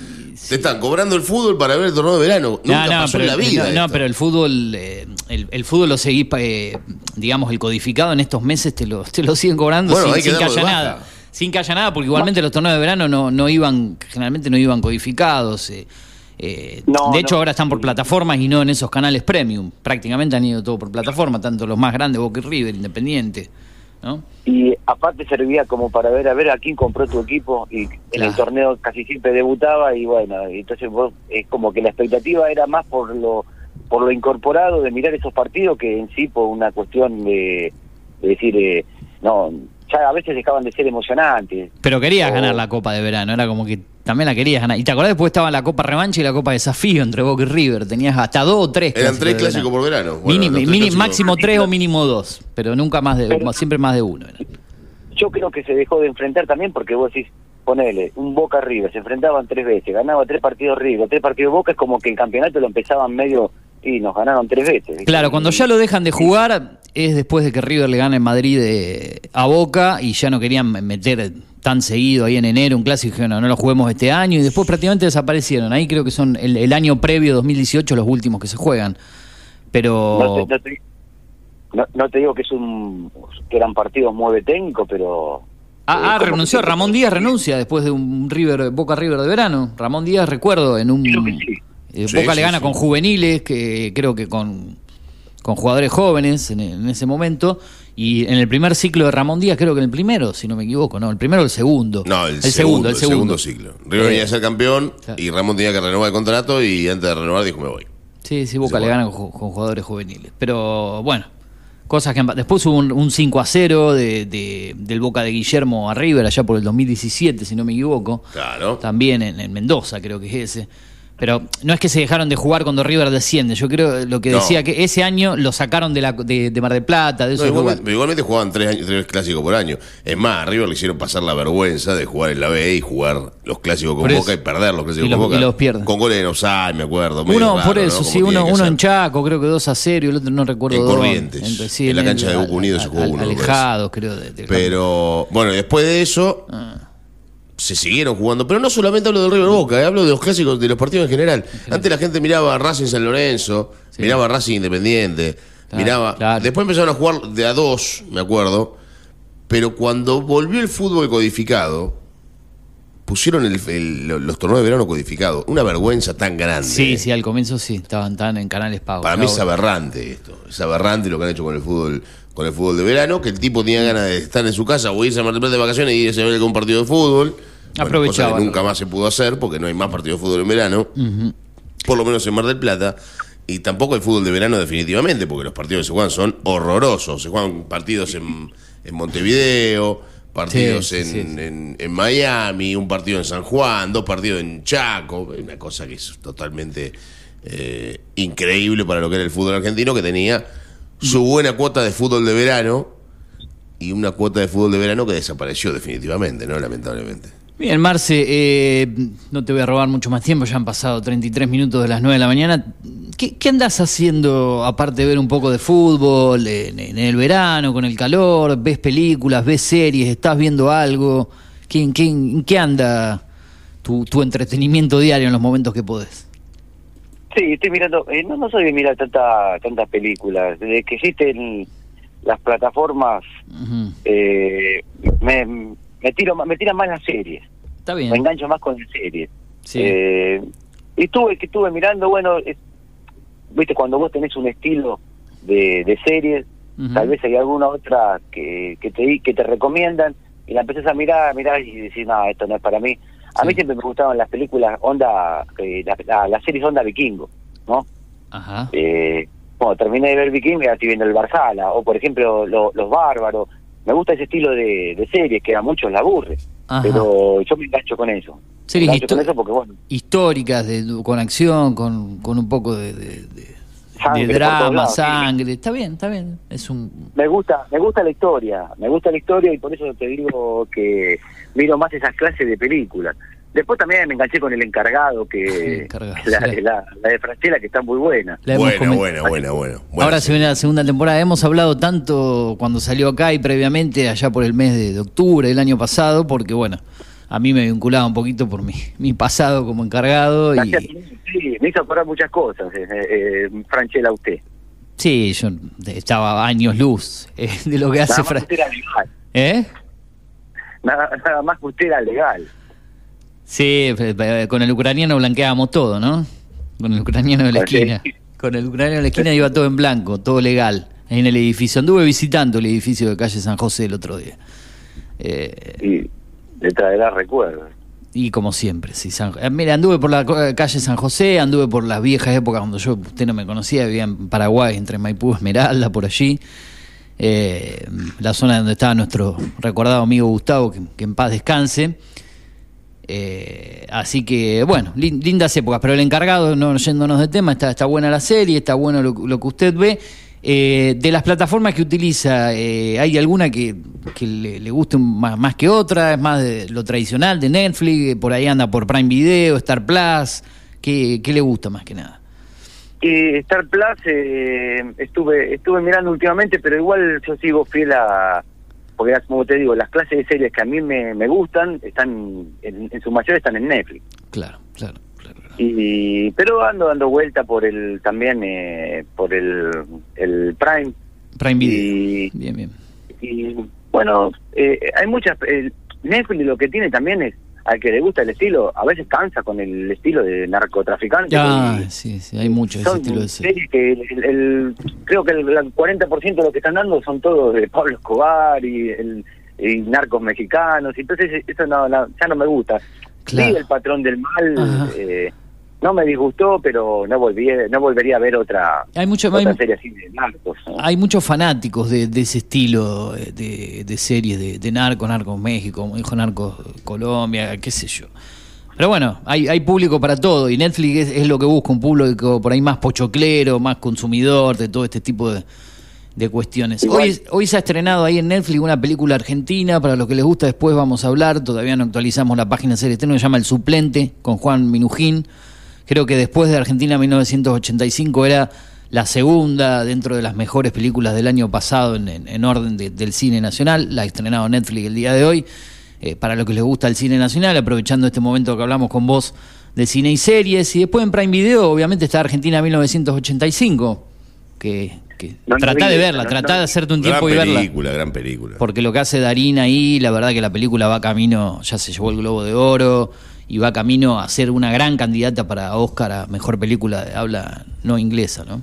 Te están cobrando el fútbol para ver el torneo de verano. Nunca pasó pero, en la vida. no, no, pero el fútbol, eh, el, el fútbol lo seguís, eh, digamos, el codificado en estos meses te lo, te lo siguen cobrando Bueno, sin, que sin haya baja. nada. Sin que haya nada, porque igualmente los torneos de verano no, no iban, generalmente no iban codificados. eh, eh, No, de hecho, no. ahora están por plataformas y no en esos canales premium. Prácticamente han ido todo por plataforma, tanto los más grandes, Boca y River, Independiente. ¿no? y aparte servía como para ver a ver a quién compró tu equipo y en el torneo casi siempre debutaba y bueno entonces vos es como que la expectativa era más por lo por lo incorporado de mirar esos partidos que en sí por una cuestión de, de decir eh, no ya a veces dejaban de ser emocionantes Pero querías ganar la Copa de Verano, era como que también la querías ganar. Y te acordás, después estaba la Copa Revancha y la Copa Desafío entre Boca y River. Tenías hasta dos o tres. Eran tres clásicos verano. por verano. Bueno, tres clásicos- máximo tres o mínimo dos, pero nunca más de, Pero- siempre más de uno. era. yo creo que se dejó de enfrentar también porque vos decís ponele un Boca River se enfrentaban tres veces ganaba tres partidos River tres partidos Boca es como que el campeonato lo empezaban medio y nos ganaron tres veces ¿viste? Claro, cuando ya lo dejan de jugar es después de que River le gane en Madrid eh, a Boca y ya no querían meter tan seguido ahí en enero un clásico, dijeron, no, no lo juguemos este año y después prácticamente desaparecieron. Ahí creo que son el, el año previo, 2018, los últimos que se juegan. Pero... No te, no te- no- no te digo que es un que eran partidos mueve técnico, pero Ah, eh, ah, renunció. Ramón Díaz renuncia después de un River Boca River de verano. Ramón Díaz, recuerdo, en un. Creo que sí. Eh, Sí, Boca sí, le gana sí. con juveniles, que creo que con, con jugadores jóvenes en, en ese momento. Y en el primer ciclo de Ramón Díaz, creo que en el primero, si no me equivoco, ¿no? El primero o el segundo. No, el, segundo, el segundo ciclo. River Eh, venía a ser campeón claro. y Ramón tenía que renovar el contrato y antes de renovar dijo me voy. Sí, sí, Boca le gana con, con jugadores juveniles. Pero bueno, cosas que después hubo un, un 5 a 0 de, de- del Boca de Guillermo a River allá por el 2017, si no me equivoco. Claro. También en, en Mendoza, creo que es ese. Pero no es que se dejaron de jugar cuando River desciende. Yo creo lo que No. decía que ese año lo sacaron de, la, de, de Mar del Plata, de No, esos igualmente, pero igualmente jugaban tres, años, tres clásicos por año. Es más, a River le hicieron pasar la vergüenza de jugar en la B y jugar los clásicos con. Boca y perder los clásicos Y los- con Boca. y los pierden. Con goles en offside, me acuerdo. Uno, raro, por ¿no? eso, sí, uno, uno en Chaco, creo que dos a 0 y el otro no recuerdo En dónde. Corrientes. Entonces, sí, En la cancha de Boca Unido se jugó al- uno. Alejados, creo. de- Pero bueno, después de eso Ah. Se siguieron jugando. Pero no solamente hablo del River Boca, eh, hablo de los clásicos, de los partidos en general. Antes la gente miraba a Racing San Lorenzo, Sí. miraba a Racing Independiente, Claro, miraba. claro. Después empezaron a jugar de a dos, me acuerdo. Pero cuando volvió el fútbol codificado, pusieron el- el- los torneos de verano codificados. Una vergüenza tan grande. Sí, eh. sí, al comienzo sí, estaban tan en canales pagos. Para mí es aberrante esto. Es aberrante lo que han hecho con el fútbol con el fútbol de verano, que el tipo tenía ganas de estar en su casa o irse a Mar de vacaciones y irse a ver algún partido de fútbol. Bueno, cosa que nunca más se pudo hacer porque no hay más partidos de fútbol en verano. Por lo menos en Mar del Plata. Y tampoco el fútbol de verano definitivamente, porque los partidos que se juegan son horrorosos. Se juegan partidos en, en Montevideo, partidos Sí, en, sí. en- en Miami, un partido en San Juan, dos partidos en Chaco. Una cosa que es totalmente eh, increíble para lo que era el fútbol argentino, que tenía su buena cuota de fútbol de verano y una cuota de fútbol de verano que desapareció definitivamente, ¿no? Lamentablemente. Bien, Marce, eh, no te voy a robar mucho más tiempo, ya han pasado 33 minutos de las 9 de la mañana. ¿Qué, qué andás haciendo, aparte de ver un poco de fútbol, en, en el verano, con el calor? ¿Ves películas, ves series, estás viendo algo? ¿Qué, en qué, en qué anda tu, tu entretenimiento diario en los momentos que podés? Sí, estoy mirando, eh, no, no soy de mirar tanta, tantas películas. Desde que existen las plataformas, eh, me, me, tiro, me tiran más las series. Está Me bien. engancho más con las series. Sí. Eh, y estuve, que estuve mirando, bueno, es- viste, cuando vos tenés un estilo de, de series, tal vez hay alguna otra que, que, te, que te recomiendan y la empezás a mirar, mirar y decís, no, esto no es para mí. A mí Sí. siempre me gustaban las películas onda, eh, la- la- las series onda vikingo, ¿no? Ajá. Eh, bueno, terminé de ver Viking y ahora estoy viendo el Barzala, o por ejemplo lo- Los Bárbaros. Me gusta ese estilo de, de series que a muchos la aburre, Ajá. pero yo me engancho con eso. Series me engancho con histo- eso porque, bueno, Históricas, de, con acción, con, con un poco de, de- de- Sangre de por todos drama, lados, sí. sangre. Está bien, está bien. Es un. me gusta me gusta la historia, me gusta la historia y por eso te digo que miro más esas clases de películas. Después también me enganché con El Encargado, que Encargado, la, sí. la- la de Franchella, que está muy buena. buena, buena, buena, buena. Ahora se viene la segunda temporada. Hemos hablado tanto cuando salió acá y previamente allá por el mes de, de octubre del año pasado, porque bueno, a mí me vinculaba un poquito por mi, mi pasado como encargado y Sí, me hizo acordar muchas cosas, eh, eh, Franchella, usted. sí, yo estaba a años luz eh, de lo que hace Nada más Fra- que usted era legal. ¿Eh? Nada, nada más que usted era legal. Sí, con el ucraniano blanqueábamos todo, ¿no? Con el ucraniano de la esquina. Con el ucraniano de la esquina iba todo en blanco, todo legal, en el edificio. Anduve visitando el edificio de calle San José el otro día. Eh, Y le traerá recuerdos. Y como siempre, sí. San- eh, mira, anduve por la eh, calle San José, anduve por las viejas épocas cuando yo, usted no me conocía, vivía en Paraguay, entre Maipú y Esmeralda, por allí. Eh, la zona donde estaba nuestro recordado amigo Gustavo, que, que en paz descanse. Eh, así que, bueno, lin- lindas épocas. Pero el encargado, no yéndonos de tema, está, está buena la serie, está bueno lo, lo que usted ve. Eh, de las plataformas que utiliza, eh, ¿hay alguna que, que le, guste más, más que otra? ¿Es más de lo tradicional de Netflix? ¿Por ahí anda por Prime Video, Star Plus? ¿Qué, qué le gusta más que nada? Y Star Plus eh, estuve estuve mirando últimamente, pero igual yo sigo fiel a... Porque como te digo, las clases de series que a mí me, me gustan, están en, en su mayoría están en Netflix. Claro, claro, claro. claro. y Pero ando dando vuelta por el también eh, por el, el Prime. Prime Video. Y, Bien, bien. y bueno, eh, hay muchas... eh, Netflix lo que tiene también es, al que le gusta el estilo, a veces cansa con el estilo de narcotraficante. Ah, y- sí, sí, hay mucho de ese son estilo de serie. series que el, el- creo que el, el 40% de lo que están dando son todos de Pablo Escobar y, el, y narcos mexicanos, y entonces eso no, no- ya no me gusta. Claro. Vi el patrón del mal, eh, no me disgustó, pero no volví, no volvería a ver otra, Hay mucho, otra hay- serie así de narcos. ¿no? Hay muchos fanáticos de, de ese estilo de, de series de, de Narco, Narcos México, como dijo Narcos Colombia, qué sé yo. Pero bueno, hay, hay público para todo y Netflix es, es lo que busca, un público por ahí más pochoclero, más consumidor de todo este tipo de, de cuestiones. Igual- Hoy, hoy se ha estrenado ahí en Netflix una película argentina, para los que les gusta después vamos a hablar, todavía no actualizamos la página de serie estreno, se llama El Suplente, con Juan Minujín. Creo que después de Argentina 1985 era la segunda dentro de las mejores películas del año pasado en, en- en orden de- del cine nacional. La ha estrenado Netflix el día de hoy. Eh, para los que les gusta el cine nacional, aprovechando este momento que hablamos con vos de cine y series. Y después en Prime Video, obviamente, está Argentina 1985, que, que No, no tratá vi de verla, no. de hacerte un Gran tiempo y verla. película, gran película. Porque lo que hace Darín ahí, la verdad que la película va camino, ya se llevó el Globo de Oro y va camino a ser una gran candidata para Oscar a mejor película de habla no inglesa, ¿no?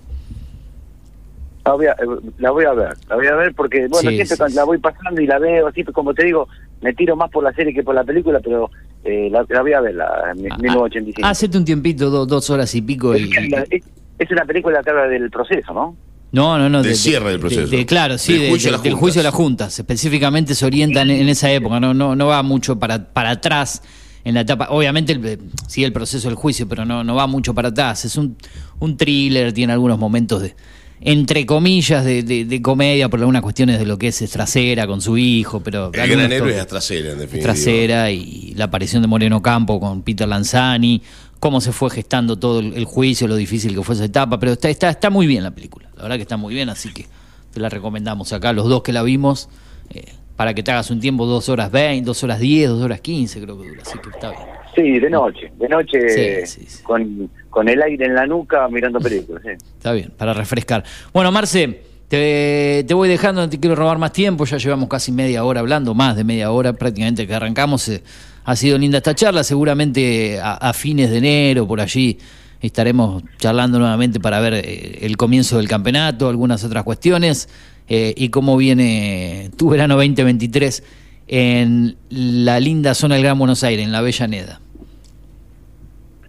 La voy, a, eh, la voy a ver, la voy a ver porque, bueno, Sí, siempre sí, cuando la voy pasando y la veo, así como te digo, me tiro más por la serie que por la película, pero eh, la, la voy a ver, la mi- Ah, 1985. Hacete un tiempito, do- dos horas y pico. es, Y, la- es- es una película que habla del proceso, ¿no? no, no, no. Del cierre del proceso. de- claro, sí, Del de- juicio de- del juicio a las juntas. Específicamente se orientan en, en esa época, no, no, no va mucho para, para atrás en la etapa. Obviamente el- sigue el proceso del juicio, pero no, no va mucho para atrás. Es un, un thriller, tiene algunos momentos de entre comillas de, de- de comedia por algunas cuestiones de lo que es, trasera con su hijo, pero El gran héroe es trasera, en definitiva. trasera y la aparición de Moreno Campo con Peter Lanzani, cómo se fue gestando todo el, el juicio, lo difícil que fue esa etapa, pero está, está, está muy bien la película, la verdad que está muy bien, así que te la recomendamos acá, los dos que la vimos, eh, para que te hagas un tiempo, dos horas 20, dos horas 10, dos horas 15 creo que dura, así que está bien. Sí, de noche, de noche Sí, sí, sí. Con, con el aire en la nuca mirando películas. sí. Está bien, para refrescar. Bueno, Marce, te, te voy dejando, no te quiero robar más tiempo, ya llevamos casi media hora hablando, más de media hora prácticamente que arrancamos. eh, ha sido linda esta charla, seguramente a, a fines de enero, por allí, estaremos charlando nuevamente para ver eh, el comienzo del campeonato, algunas otras cuestiones eh, y cómo viene tu verano 2023 en la linda zona del Gran Buenos Aires, en la Bellaneda.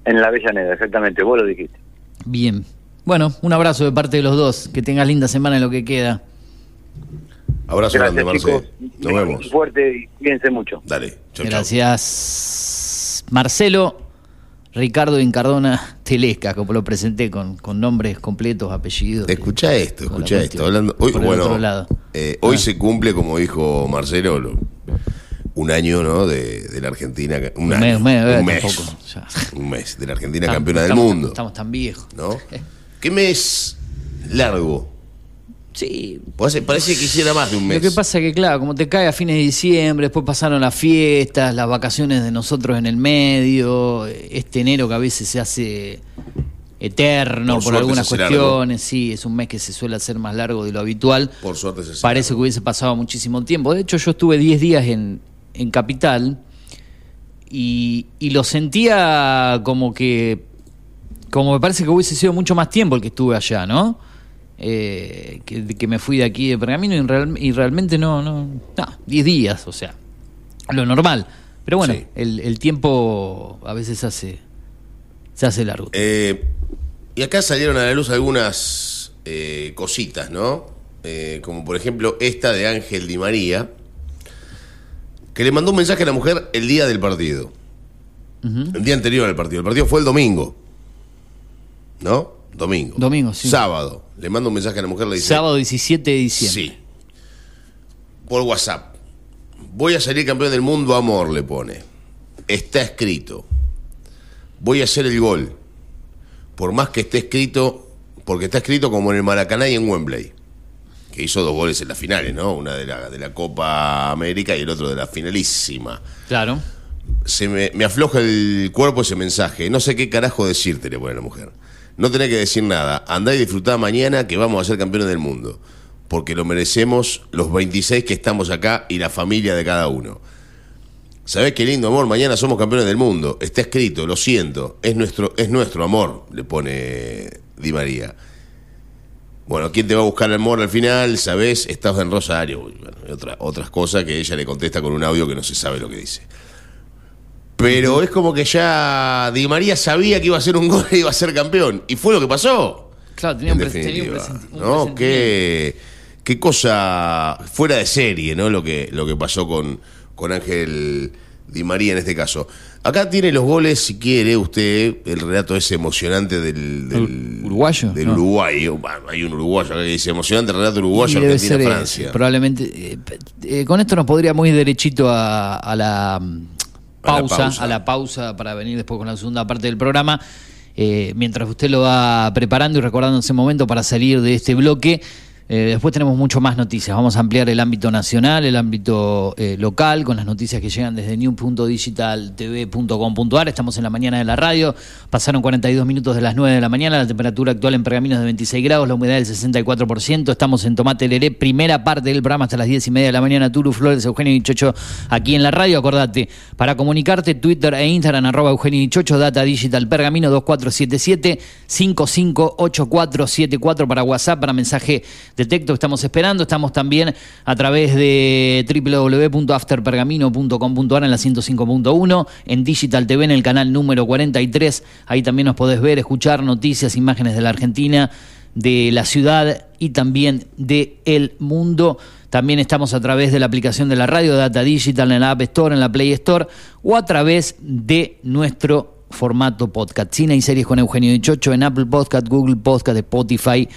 En la Avellaneda, exactamente, vos lo dijiste. Bien. Bueno, un abrazo de parte de los dos. Que tengas linda semana en lo que queda. Abrazo grande, Gracias, Marce. chicos. Nos vemos. Fuerte y cuídense mucho. Dale. Chau, chau. Gracias. Marcelo Ricardo Incardona Telesca, como lo presenté con, con nombres completos, apellidos. Escucha esto, escucha esto. Hablando, hoy, bueno, otro lado. eh, hoy Ah. se cumple, como dijo Marcelo, lo- un año ¿no? de, de la Argentina. Un, Un año, mes, un mes, eh, un mes, tampoco, un mes de la Argentina Estamos- campeona del estamos- mundo. Estamos tan viejos. ¿no? ¿Qué mes largo? Sí. Parece, parece que hiciera más de un mes. Lo que pasa es que, claro, como te cae a fines de diciembre, después pasaron las fiestas, las vacaciones de nosotros en el medio, este enero que a veces se hace eterno Por algunas cuestiones, sí, es un mes que se suele hacer más largo de lo habitual. Por suerte se Parece que hubiese pasado muchísimo tiempo. De hecho, yo estuve 10 días en, en Capital y, y lo sentía como que, como me parece que hubiese sido mucho más tiempo el que estuve allá, ¿no? Eh, que, que me fui de aquí de Pergamino y, real- y realmente no, no, no, 10 días, o sea, lo normal. Pero bueno, Sí. el, el tiempo a veces se hace, se hace largo. Eh, y acá salieron a la luz algunas eh, cositas, ¿no? Como por ejemplo esta de Ángel Di María, que le mandó un mensaje a la mujer el día del partido. El día anterior al partido. El partido fue el domingo. ¿No? Domingo. Domingo, sí. Sábado. Le manda un mensaje a la mujer, le dice... Sábado 17 de diciembre. Sí. Por WhatsApp. Voy a salir campeón del mundo, amor, le pone. Está escrito. Voy a hacer el gol. Por más que esté escrito, porque está escrito como en el Maracaná y en Wembley. Que hizo dos goles en las finales, ¿no? Una de la, de la Copa América y el otro de la finalísima. Claro. Se me, me afloja el cuerpo ese mensaje. No sé qué carajo decirte, le pone la mujer. No tenés que decir nada. Andá y disfrutá mañana que vamos a ser campeones del mundo. Porque lo merecemos los 26 que estamos acá y la familia de cada uno. ¿Sabés qué lindo amor? Mañana somos campeones del mundo. Está escrito, lo siento. Es nuestro, es nuestro amor, le pone Di María. Bueno, ¿quién te va a buscar el amor al final? ¿Sabés? Estás en Rosario. Bueno, y otra- otras cosas que ella le contesta con un audio que no se sabe lo que dice. Pero es como que ya Di María sabía que iba a ser un gol y iba a ser campeón. Y fue lo que pasó. Claro, tenía en un, pre- tenía un definitiva, presenti- un ¿no? presentimiento. Qué, qué cosa fuera de serie, ¿no? Lo que, lo que pasó con, con Ángel Di María en este caso. Acá tiene los goles, si quiere usted, el relato ese emocionante del, del- ¿Uruguayo? Del No. Uruguayo. Bueno, hay un uruguayo que dice emocionante el relato uruguayo, Y debe Argentina, ser, eh, Francia. probablemente. eh, eh, con esto nos podríamos ir derechito a, a la A la pausa, pausa. a la pausa para venir después con la segunda parte del programa. Eh, mientras usted lo va preparando y recordando ese momento para salir de este bloque, Eh, después tenemos mucho más noticias. Vamos a ampliar el ámbito nacional, el ámbito eh, local, con las noticias que llegan desde new.digitaltv.com.ar. Estamos en la mañana de la radio. Pasaron 42 minutos de las 9 de la mañana. La temperatura actual en Pergamino es de 26 grados, la humedad del 64%. Estamos en Tomate Leré, primera parte del programa hasta las 10 y media de la mañana. Turu Flores, Eugenio Dichocho, aquí en la radio. Acordate, para comunicarte, Twitter e Instagram, arroba Eugenio Dichocho, Data Digital Pergamino 2477 558474 para WhatsApp, para mensaje Detecto, estamos esperando. Estamos también a través de www.afterpergamino.com.ar en la 105.1, en Digital TV en el canal número 43. Ahí también nos podés ver, escuchar noticias, imágenes de la Argentina, de la ciudad y también de el mundo. También estamos a través de la aplicación de la radio Data Digital en la App Store, en la Play Store o a través de nuestro formato podcast. Cine y series con Eugenio Dichocho en Apple Podcast, Google Podcast, Spotify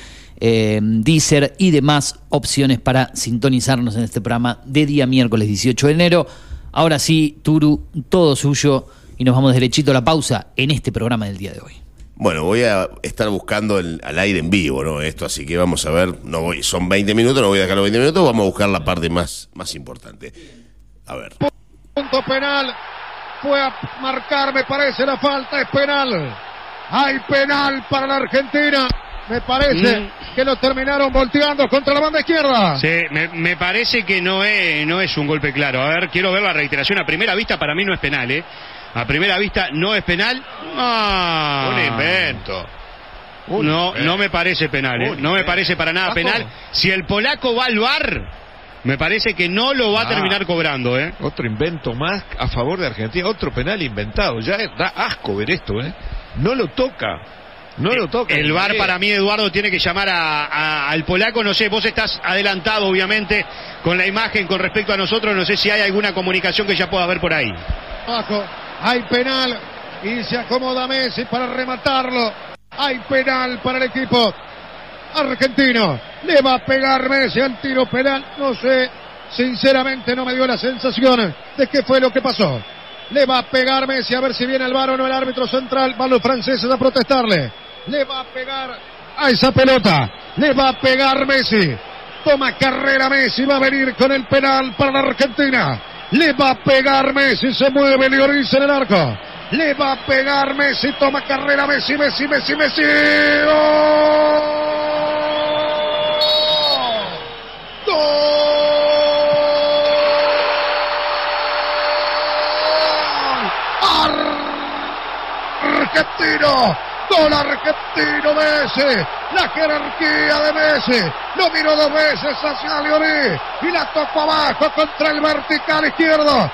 eh, Deezer y demás opciones para sintonizarnos en este programa de día miércoles 18 de enero. Ahora sí, Turu, todo suyo y nos vamos derechito a la pausa en este programa del día de hoy. Bueno, voy a estar buscando el, al aire en vivo, ¿no? Esto, así que vamos a ver, no voy, son 20 minutos, no voy a dejar los 20 minutos, vamos a buscar la parte más, más importante. A ver. Punto penal, fue a marcar, me parece, la falta es penal. Hay penal para la Argentina. Me parece mm. que lo terminaron volteando contra la banda izquierda. Sí, me, parece que no es, no es un golpe claro. A ver, quiero ver la reiteración. A primera vista para mí no es penal, ¿eh? A primera vista no es penal. Ah. Un invento. no, no me parece penal, ¿eh? No me parece para nada penal. Si el polaco va al bar, me parece que no lo va a ah. terminar cobrando, ¿eh? Otro invento más a favor de Argentina, otro penal inventado. Ya da asco ver esto, ¿eh? No lo toca. No lo toca. El VAR para mí, Eduardo, tiene que llamar a, al polaco. No sé, vos estás adelantado, obviamente, con la imagen con respecto a nosotros. No sé si hay alguna comunicación que ya pueda haber por ahí. Abajo, hay penal y se acomoda Messi para rematarlo. Hay penal para el equipo argentino. Le va a pegar Messi al tiro penal. No sé, sinceramente no me dio la sensación de qué fue lo que pasó. Le va a pegar Messi a ver si viene el VAR o no el árbitro central. Van los franceses a protestarle. Le va a pegar a esa pelota. Le va a pegar Messi. Toma carrera Messi. Va a venir con el penal para la Argentina. Le va a pegar Messi. Se mueve Lloris en el arco. Le va a pegar Messi. Toma carrera Messi. Messi, Messi, Messi. argentino. Gol argentino Messi. La jerarquía de Messi. Lo miró dos veces hacia Leoní. Y la tocó abajo contra el vertical izquierdo.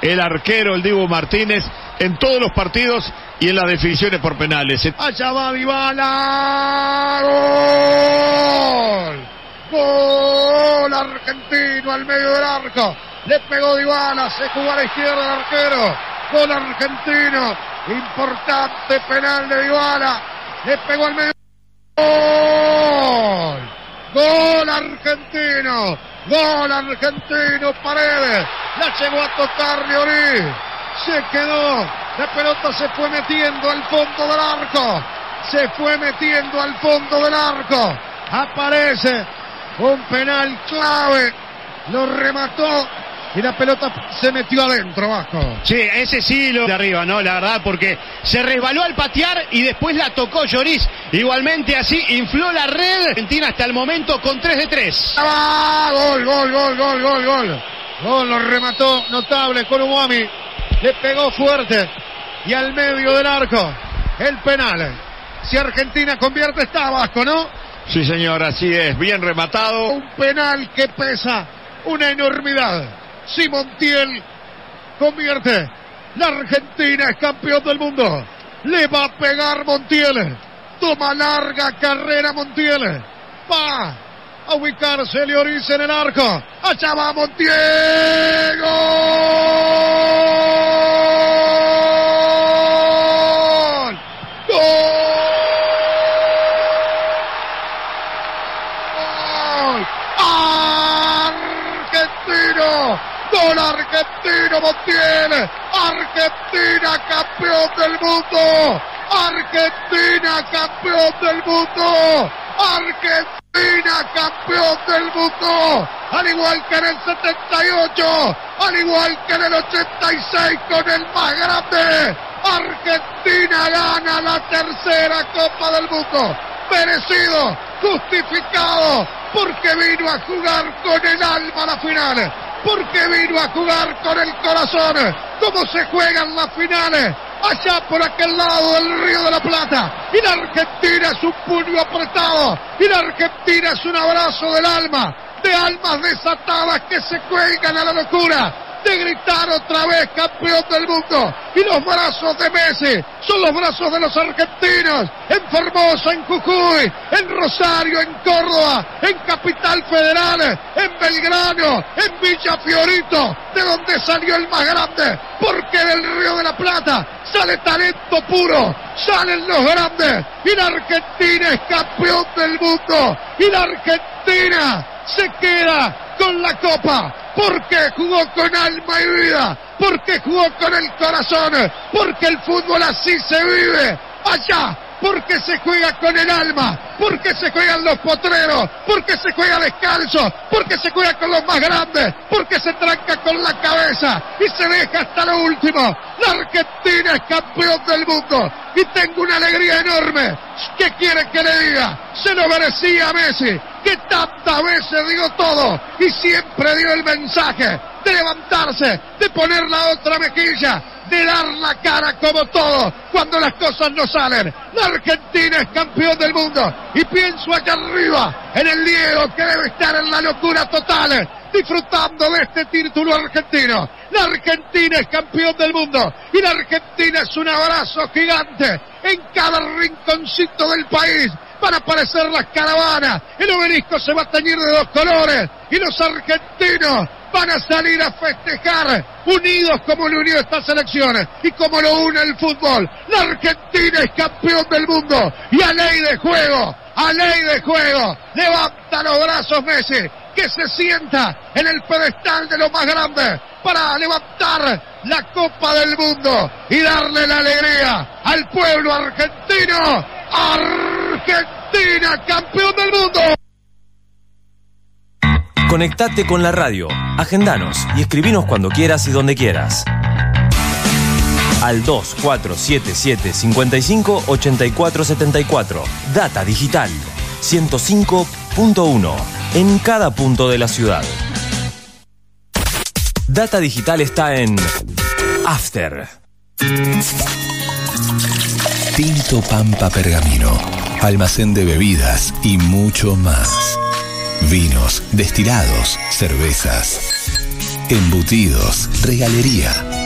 El arquero, el Divo Martínez, en todos los partidos y en las definiciones por penales. Allá va Dybala. Gol. Gol argentino al medio del arco. Le pegó Dybala. Se jugó a la izquierda el arquero. Gol argentino. Importante penal de Dybala. Le pegó al medio. Gol. Gol argentino. Gol argentino. Paredes. La llegó a tocar Leoní. Se quedó. La pelota se fue metiendo al fondo del arco. Se fue metiendo al fondo del arco. Aparece un penal clave. Lo remató y la pelota se metió adentro, Vasco. Sí, ese sí lo de arriba, ¿no? La verdad, porque se resbaló al patear y después la tocó Lloris. Igualmente así infló la red. Argentina hasta el momento con 3 de 3. ¡Ah! Gol, gol, gol, gol, gol, gol. Gol lo remató notable Columami. Le pegó fuerte y al medio del arco el penal. Si Argentina convierte está Vasco, ¿no? Sí, señor, así es. Bien rematado. Un penal que pesa una enormidad. Si Montiel convierte, la Argentina es campeón del mundo. Le va a pegar Montiel. Toma larga carrera Montiel. Va a ubicarse Leoris en el arco. Allá va Montiel. Argentina campeón del mundo. Argentina campeón del mundo. Argentina, campeón del mundo, al igual que en el 78, al igual que en el 86 con el más grande. Argentina gana la tercera Copa del Mundo. Merecido, justificado, porque vino a jugar con el alma la final, porque vino a jugar con el corazón, como se juegan las finales, allá por aquel lado del Río de la Plata. Y la Argentina es un puño apretado, y la Argentina es un abrazo del alma, de almas desatadas que se cuelgan a la locura, de gritar otra vez campeón del mundo. Y los brazos de Messi son los brazos de los argentinos. En Formosa, en Jujuy, en Rosario, en Córdoba, en Capital Federal, en Belgrano, en Villa Fiorito, de donde salió el más grande. Porque del Río de la Plata sale talento puro, salen los grandes. Y la Argentina es campeón del mundo. Y la Argentina se queda con la copa. Porque jugó con alma y vida, porque jugó con el corazón, porque el fútbol así se vive. Allá, porque se juega con el alma, porque se juegan los potreros, porque se juega descalzo, porque se juega con los más grandes, porque se tranca con la cabeza. Y se deja hasta lo último. La Argentina es campeón del mundo. Y tengo una alegría enorme. ¿Qué quiere que le diga? Se lo merecía Messi, que tantas veces dio todo y siempre dio el mensaje de levantarse, de poner la otra mejilla, de dar la cara como todo cuando las cosas no salen. La Argentina es campeón del mundo y pienso allá arriba en el Diego que debe estar en la locura total disfrutando de este título argentino. La Argentina es campeón del mundo y la Argentina es un abrazo gigante en cada rinconcito del país. Van a aparecer las caravanas, el obelisco se va a teñir de dos colores. Y los argentinos van a salir a festejar. Unidos como lo unió esta selección y como lo une el fútbol. La Argentina es campeón del mundo. Y a ley de juego, a ley de juego, levanta los brazos Messi, que se sienta en el pedestal de lo más grande para levantar la Copa del Mundo y darle la alegría al pueblo argentino. Argentina, campeón del mundo. Conectate con la radio, agendanos y escribinos cuando quieras y donde quieras. Al 2477 55 84 74. Data Digital 105.1 en cada punto de la ciudad. Data Digital está en After. Tinto Pampa Pergamino, almacén de bebidas y mucho más. Vinos, destilados, cervezas, embutidos, regalería.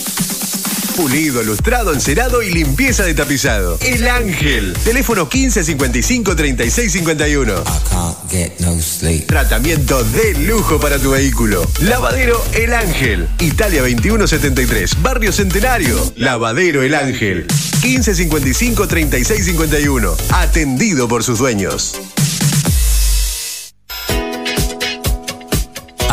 Pulido, lustrado, encerado y limpieza de tapizado. El Ángel. Teléfono 1555 3651. Tratamiento de lujo para tu vehículo. Lavadero El Ángel. Italia 2173. Barrio Centenario. Lavadero El Ángel. 1555 3651. Atendido por sus dueños.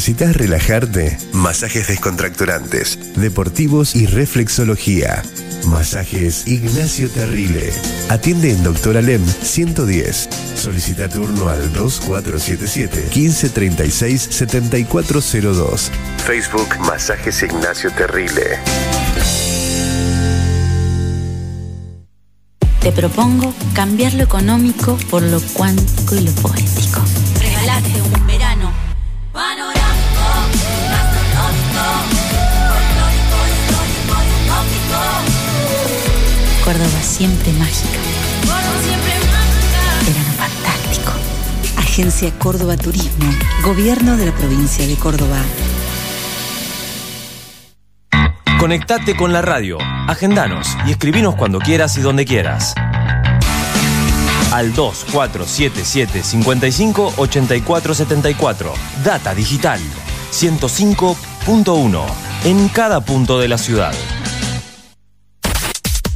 ¿Necesitas relajarte? Masajes descontracturantes, deportivos y reflexología. Masajes Ignacio Terrile. Atiende en Doctor Alem 110. Solicita turno al 2477 1536 7402. Facebook Masajes Ignacio Terrile. Te propongo cambiar lo económico por lo cuántico y lo poético. Regalate un siempre mágica. Verano fantástico. Agencia Córdoba Turismo. Gobierno de la provincia de Córdoba. Conectate con la radio, agendanos y escribinos cuando quieras y donde quieras. Al 2477 55 84 74. Data Digital 105.1 en cada punto de la ciudad.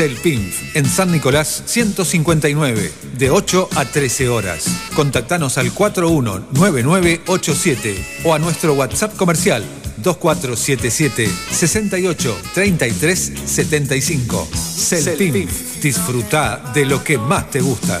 Celpinf, en San Nicolás 159, de 8 a 13 horas. Contactanos al 419987 o a nuestro WhatsApp comercial 2477 68 33 75. Celpinf, disfruta de lo que más te gusta.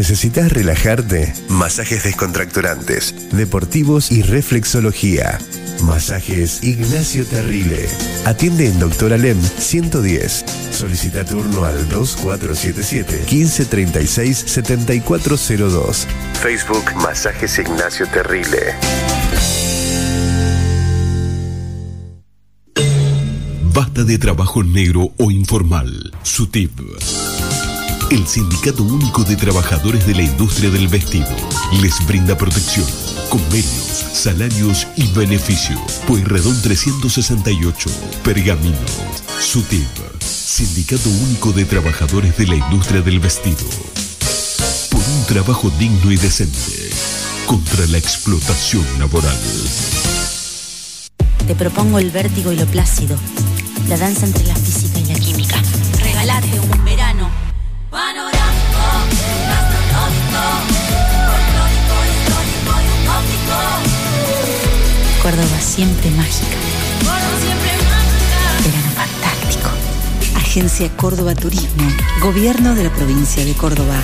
¿Necesitas relajarte? Masajes descontracturantes, deportivos y reflexología. Masajes Ignacio Terrile. Atiende en Doctor Alem 110. Solicita turno al 2477 1536 7402. Facebook Masajes Ignacio Terrile. Basta de trabajo negro o informal. SUTIP. El Sindicato Único de Trabajadores de la Industria del Vestido les brinda protección, convenios, salarios y beneficios. Pueyrredón 368, Pergamino. SUTIP. Sindicato Único de Trabajadores de la Industria del Vestido. Por un trabajo digno y decente. Contra la explotación laboral. Te propongo el vértigo y lo plácido, la danza entre la física y la química. Regalate un verano panorámico, gastronómico, histórico y utópico. Córdoba siempre mágica. Córdoba siempre mágica. Verano fantástico. Agencia Córdoba Turismo. Gobierno de la provincia de Córdoba.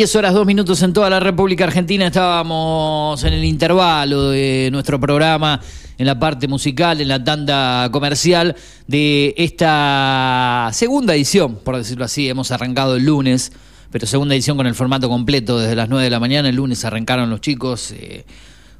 10 horas 2 minutos en toda la República Argentina. Estábamos en el intervalo de nuestro programa, en la parte musical, en la tanda comercial de esta segunda edición, por decirlo así. Hemos arrancado el lunes, pero segunda edición con el formato completo desde las 9 de la mañana. El lunes arrancaron los chicos. eh,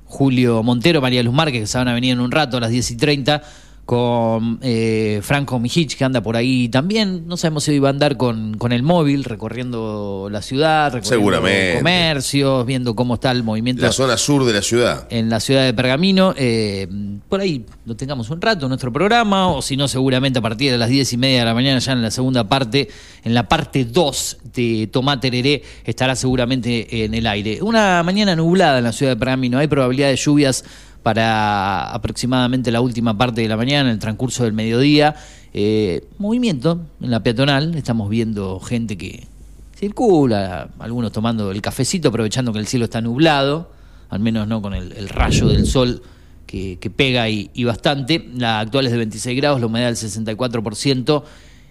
Julio Montero, María Luz Márquez, que se van a venir en un rato a las 10 y 30, con eh, Franco Mijich, que anda por ahí también. No sabemos si iba a andar con, con el móvil, recorriendo la ciudad, recorriendo comercios, viendo cómo está el movimiento La zona sur de la ciudad. en la ciudad de Pergamino. Eh, por ahí lo tengamos un rato en nuestro programa, o si no, seguramente a partir de las diez y media de la mañana, ya en la segunda parte, en la parte 2 de Tomá Tereré, estará seguramente en el aire. Una mañana nublada en la ciudad de Pergamino, hay probabilidad de lluvias para aproximadamente la última parte de la mañana, en el transcurso del mediodía. Eh, movimiento en la peatonal, estamos viendo gente que circula, algunos tomando el cafecito, aprovechando que el cielo está nublado, al menos no con el, el rayo del sol que, que pega y, y bastante. La actual es de 26 grados, la humedad del 64%,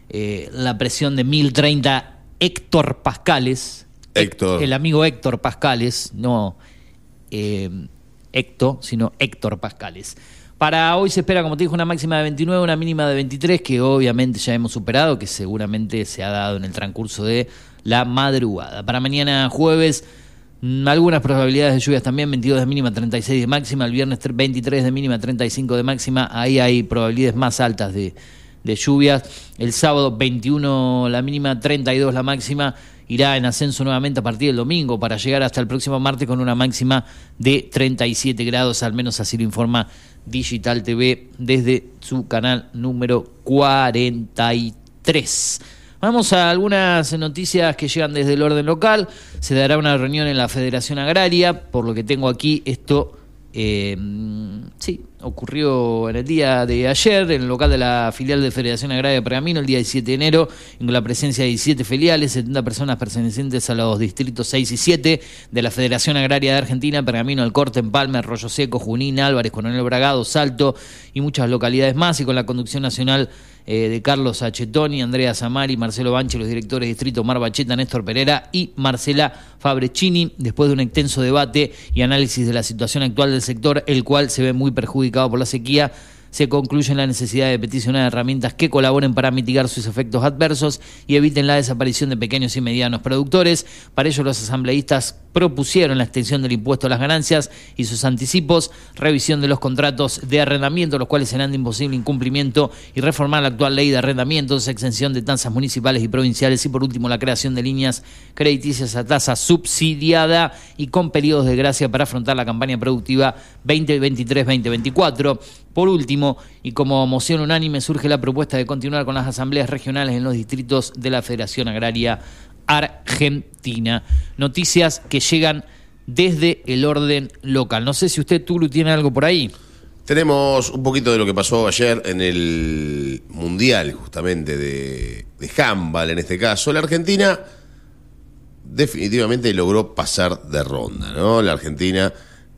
eh, la presión de 1030 hectorpascales. Héctor. El amigo Héctor Pascales, no eh, Héctor, sino Héctor Pascales. Para hoy se espera, como te dije, una máxima de 29, una mínima de 23, que obviamente ya hemos superado, que seguramente se ha dado en el transcurso de la madrugada. Para mañana jueves, mm, algunas probabilidades de lluvias también, 22 de mínima, 36 de máxima, el viernes tre- 23 de mínima, 35 de máxima, ahí hay probabilidades más altas de, de lluvias. El sábado 21 la mínima, 32 la máxima. Irá en ascenso nuevamente a partir del domingo para llegar hasta el próximo martes con una máxima de 37 grados, al menos así lo informa Digital TV desde su canal número 43. Vamos a algunas noticias que llegan desde el orden local. Se dará una reunión en la Federación Agraria. Por lo que tengo aquí, esto eh, sí, ocurrió en el día de ayer en el local de la filial de Federación Agraria de Pergamino, el día 17 de enero, con la presencia de 17 filiales, 70 personas pertenecientes a los distritos 6 y 7 de la Federación Agraria de Argentina, Pergamino, El Corte, Empalme, Arroyo Seco, Junín, Álvarez, Coronel Bragado, Salto y muchas localidades más, y con la conducción nacional eh, de Carlos Achetoni, Andrea Zamari, Marcelo Banche, los directores de distrito Mar Bacheta, Néstor Pereira y Marcela Fabrecini, después de un extenso debate y análisis de la situación actual del sector, el cual se ve muy perjudicado por la sequía, se concluye en la necesidad de peticionar herramientas que colaboren para mitigar sus efectos adversos y eviten la desaparición de pequeños y medianos productores. Para ello, los asambleístas propusieron la extensión del impuesto a las ganancias y sus anticipos, revisión de los contratos de arrendamiento, los cuales serán de imposible incumplimiento, y reformar la actual ley de arrendamientos, exención de tasas municipales y provinciales, y por último, la creación de líneas crediticias a tasa subsidiada y con periodos de gracia para afrontar la campaña productiva 2023-2024. Por último, y como moción unánime, surge la propuesta de continuar con las asambleas regionales en los distritos de la Federación Agraria Argentina. Noticias que llegan desde el orden local. No sé si usted, Tulu, tiene algo por ahí. Tenemos un poquito de lo que pasó ayer en el Mundial, justamente, de, de handball en este caso. La Argentina definitivamente logró pasar de ronda, ¿no? La Argentina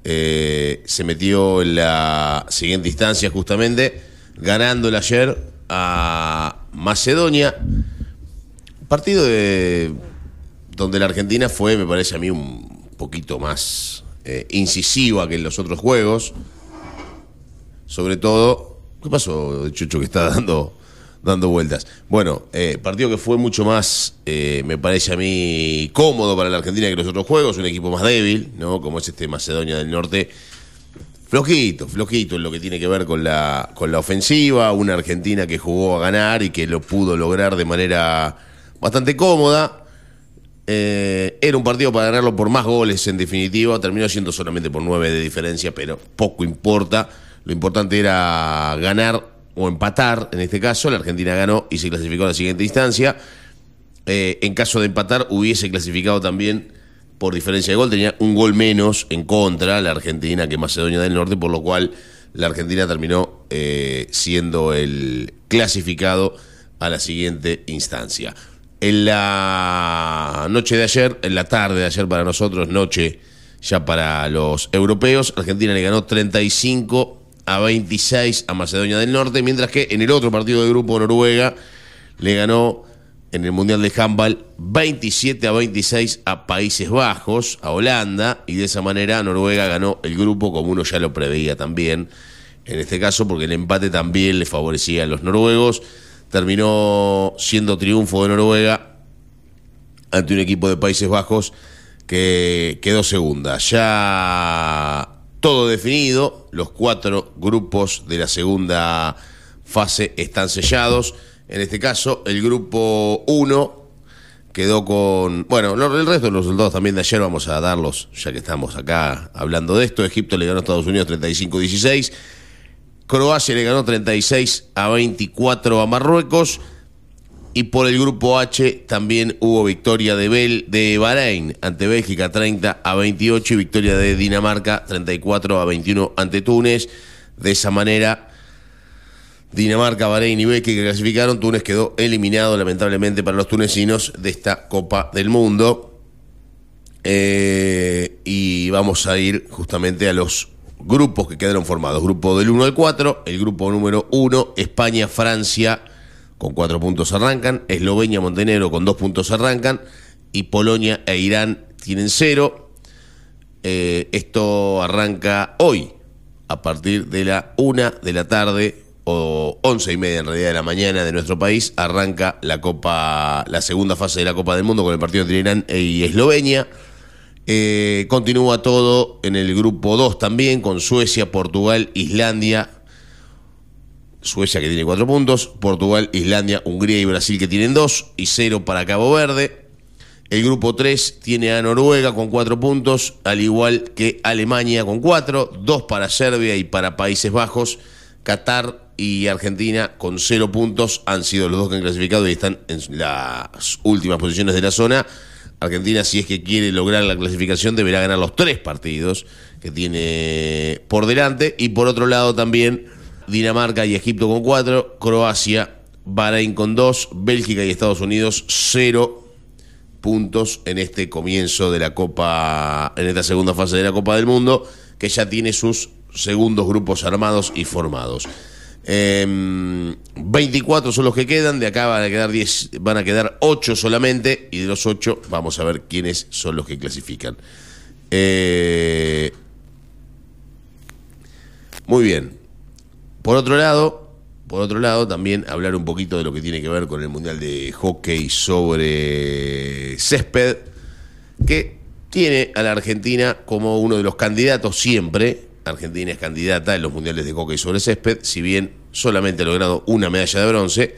eh, se metió en la siguiente instancia, justamente, ganándole ayer a Macedonia. Partido de, donde la Argentina fue, me parece a mí, un poquito más eh, incisiva que en los otros juegos. Sobre todo, ¿qué pasó, Chucho, que está dando, dando vueltas? Bueno, eh, partido que fue mucho más, eh, me parece a mí, cómodo para la Argentina que los otros juegos, un equipo más débil, ¿no? Como es este Macedonia del Norte. Flojito, flojito en lo que tiene que ver con la, con la ofensiva, una Argentina que jugó a ganar y que lo pudo lograr de manera bastante cómoda. Eh, era un partido para ganarlo por más goles en definitiva, terminó siendo solamente por nueve de diferencia, pero poco importa. Lo importante era ganar o empatar, en este caso, la Argentina ganó y se clasificó a la siguiente instancia. Eh, en caso de empatar, hubiese clasificado también por diferencia de gol, tenía un gol menos en contra la Argentina que Macedonia del Norte, por lo cual la Argentina terminó eh, siendo el clasificado a la siguiente instancia. En la noche de ayer, en la tarde de ayer para nosotros, noche ya para los europeos, Argentina le ganó 35 a 26 a Macedonia del Norte, mientras que en el otro partido de grupo Noruega le ganó en el Mundial de Handball 27 a 26 a Países Bajos, a Holanda, y de esa manera Noruega ganó el grupo como uno ya lo preveía también, en este caso porque el empate también le favorecía a los noruegos, terminó siendo triunfo de Noruega ante un equipo de Países Bajos que quedó segunda. Ya todo definido, los cuatro grupos de la segunda fase están sellados. En este caso, el grupo 1 quedó con. Bueno, el resto de los resultados también de ayer vamos a darlos, ya que estamos acá hablando de esto. Egipto le ganó a Estados Unidos 35-16. Croacia le ganó 36 a 24 a Marruecos. Y por el grupo H también hubo victoria de, Bel, de Bahrein ante Bélgica 30 a 28 y victoria de Dinamarca 34 a 21 ante Túnez. De esa manera, Dinamarca, Bahrein y Bélgica clasificaron. Túnez quedó eliminado lamentablemente para los tunecinos de esta Copa del Mundo. Eh, y vamos a ir justamente a los grupos que quedaron formados. Grupo del 1 al 4, el grupo número 1, España, Francia, con 4 puntos arrancan, Eslovenia, Montenegro con 2 puntos arrancan, y Polonia e Irán tienen 0. esto arranca hoy, a partir de la 1 de la tarde, o 11 y media en realidad de la mañana de nuestro país, arranca la Copa, la segunda fase de la Copa del Mundo con el partido entre Irán y Eslovenia. Eh, continúa todo en el grupo 2 también, con Suecia, Portugal, Islandia. Suecia que tiene 4 puntos, Portugal, Islandia, Hungría y Brasil que tienen 2 y 0 para Cabo Verde. El grupo 3 tiene a Noruega con 4 puntos, al igual que Alemania con 4, 2 para Serbia y para Países Bajos. Qatar y Argentina con 0 puntos han sido los dos que han clasificado y están en las últimas posiciones de la zona. Argentina, si es que quiere lograr la clasificación, deberá ganar los tres partidos que tiene por delante. Y por otro lado también Dinamarca y Egipto con cuatro, Croacia, Bahrein con dos, Bélgica y Estados Unidos cero puntos en este comienzo de la Copa, en esta segunda fase de la Copa del Mundo, que ya tiene sus segundos grupos armados y formados. Em, 24 son los que quedan, de acá van a quedar 10, van a quedar 8 solamente, y de los 8 vamos a ver quiénes son los que clasifican. Eh, muy bien. Por otro lado, por otro lado, también hablar un poquito de lo que tiene que ver con el Mundial de Hockey sobre césped, que tiene a la Argentina como uno de los candidatos siempre. Argentina es candidata en los Mundiales de Hockey sobre césped, si bien solamente ha logrado una medalla de bronce.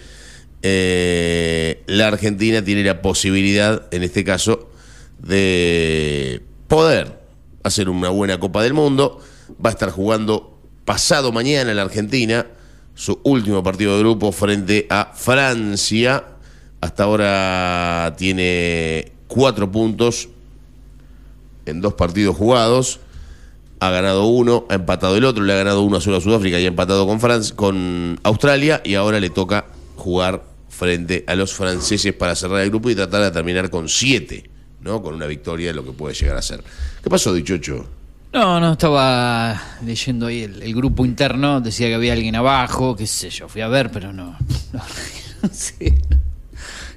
eh, la Argentina tiene la posibilidad, en este caso, de poder hacer una buena Copa del Mundo. Va a estar jugando pasado mañana la Argentina su último partido de grupo frente a Francia. Hasta ahora tiene cuatro puntos en dos partidos jugados. Ha ganado uno, ha empatado el otro, le ha ganado uno a solo a Sudáfrica y ha empatado con, Fran- con Australia. Y ahora le toca jugar frente a los franceses para cerrar el grupo y tratar de terminar con siete, ¿no? Con una victoria de lo que puede llegar a ser. ¿Qué pasó, Dichocho? No, no, estaba leyendo ahí el, grupo interno, decía que había alguien abajo, qué sé yo, fui a ver, pero no, no, sé,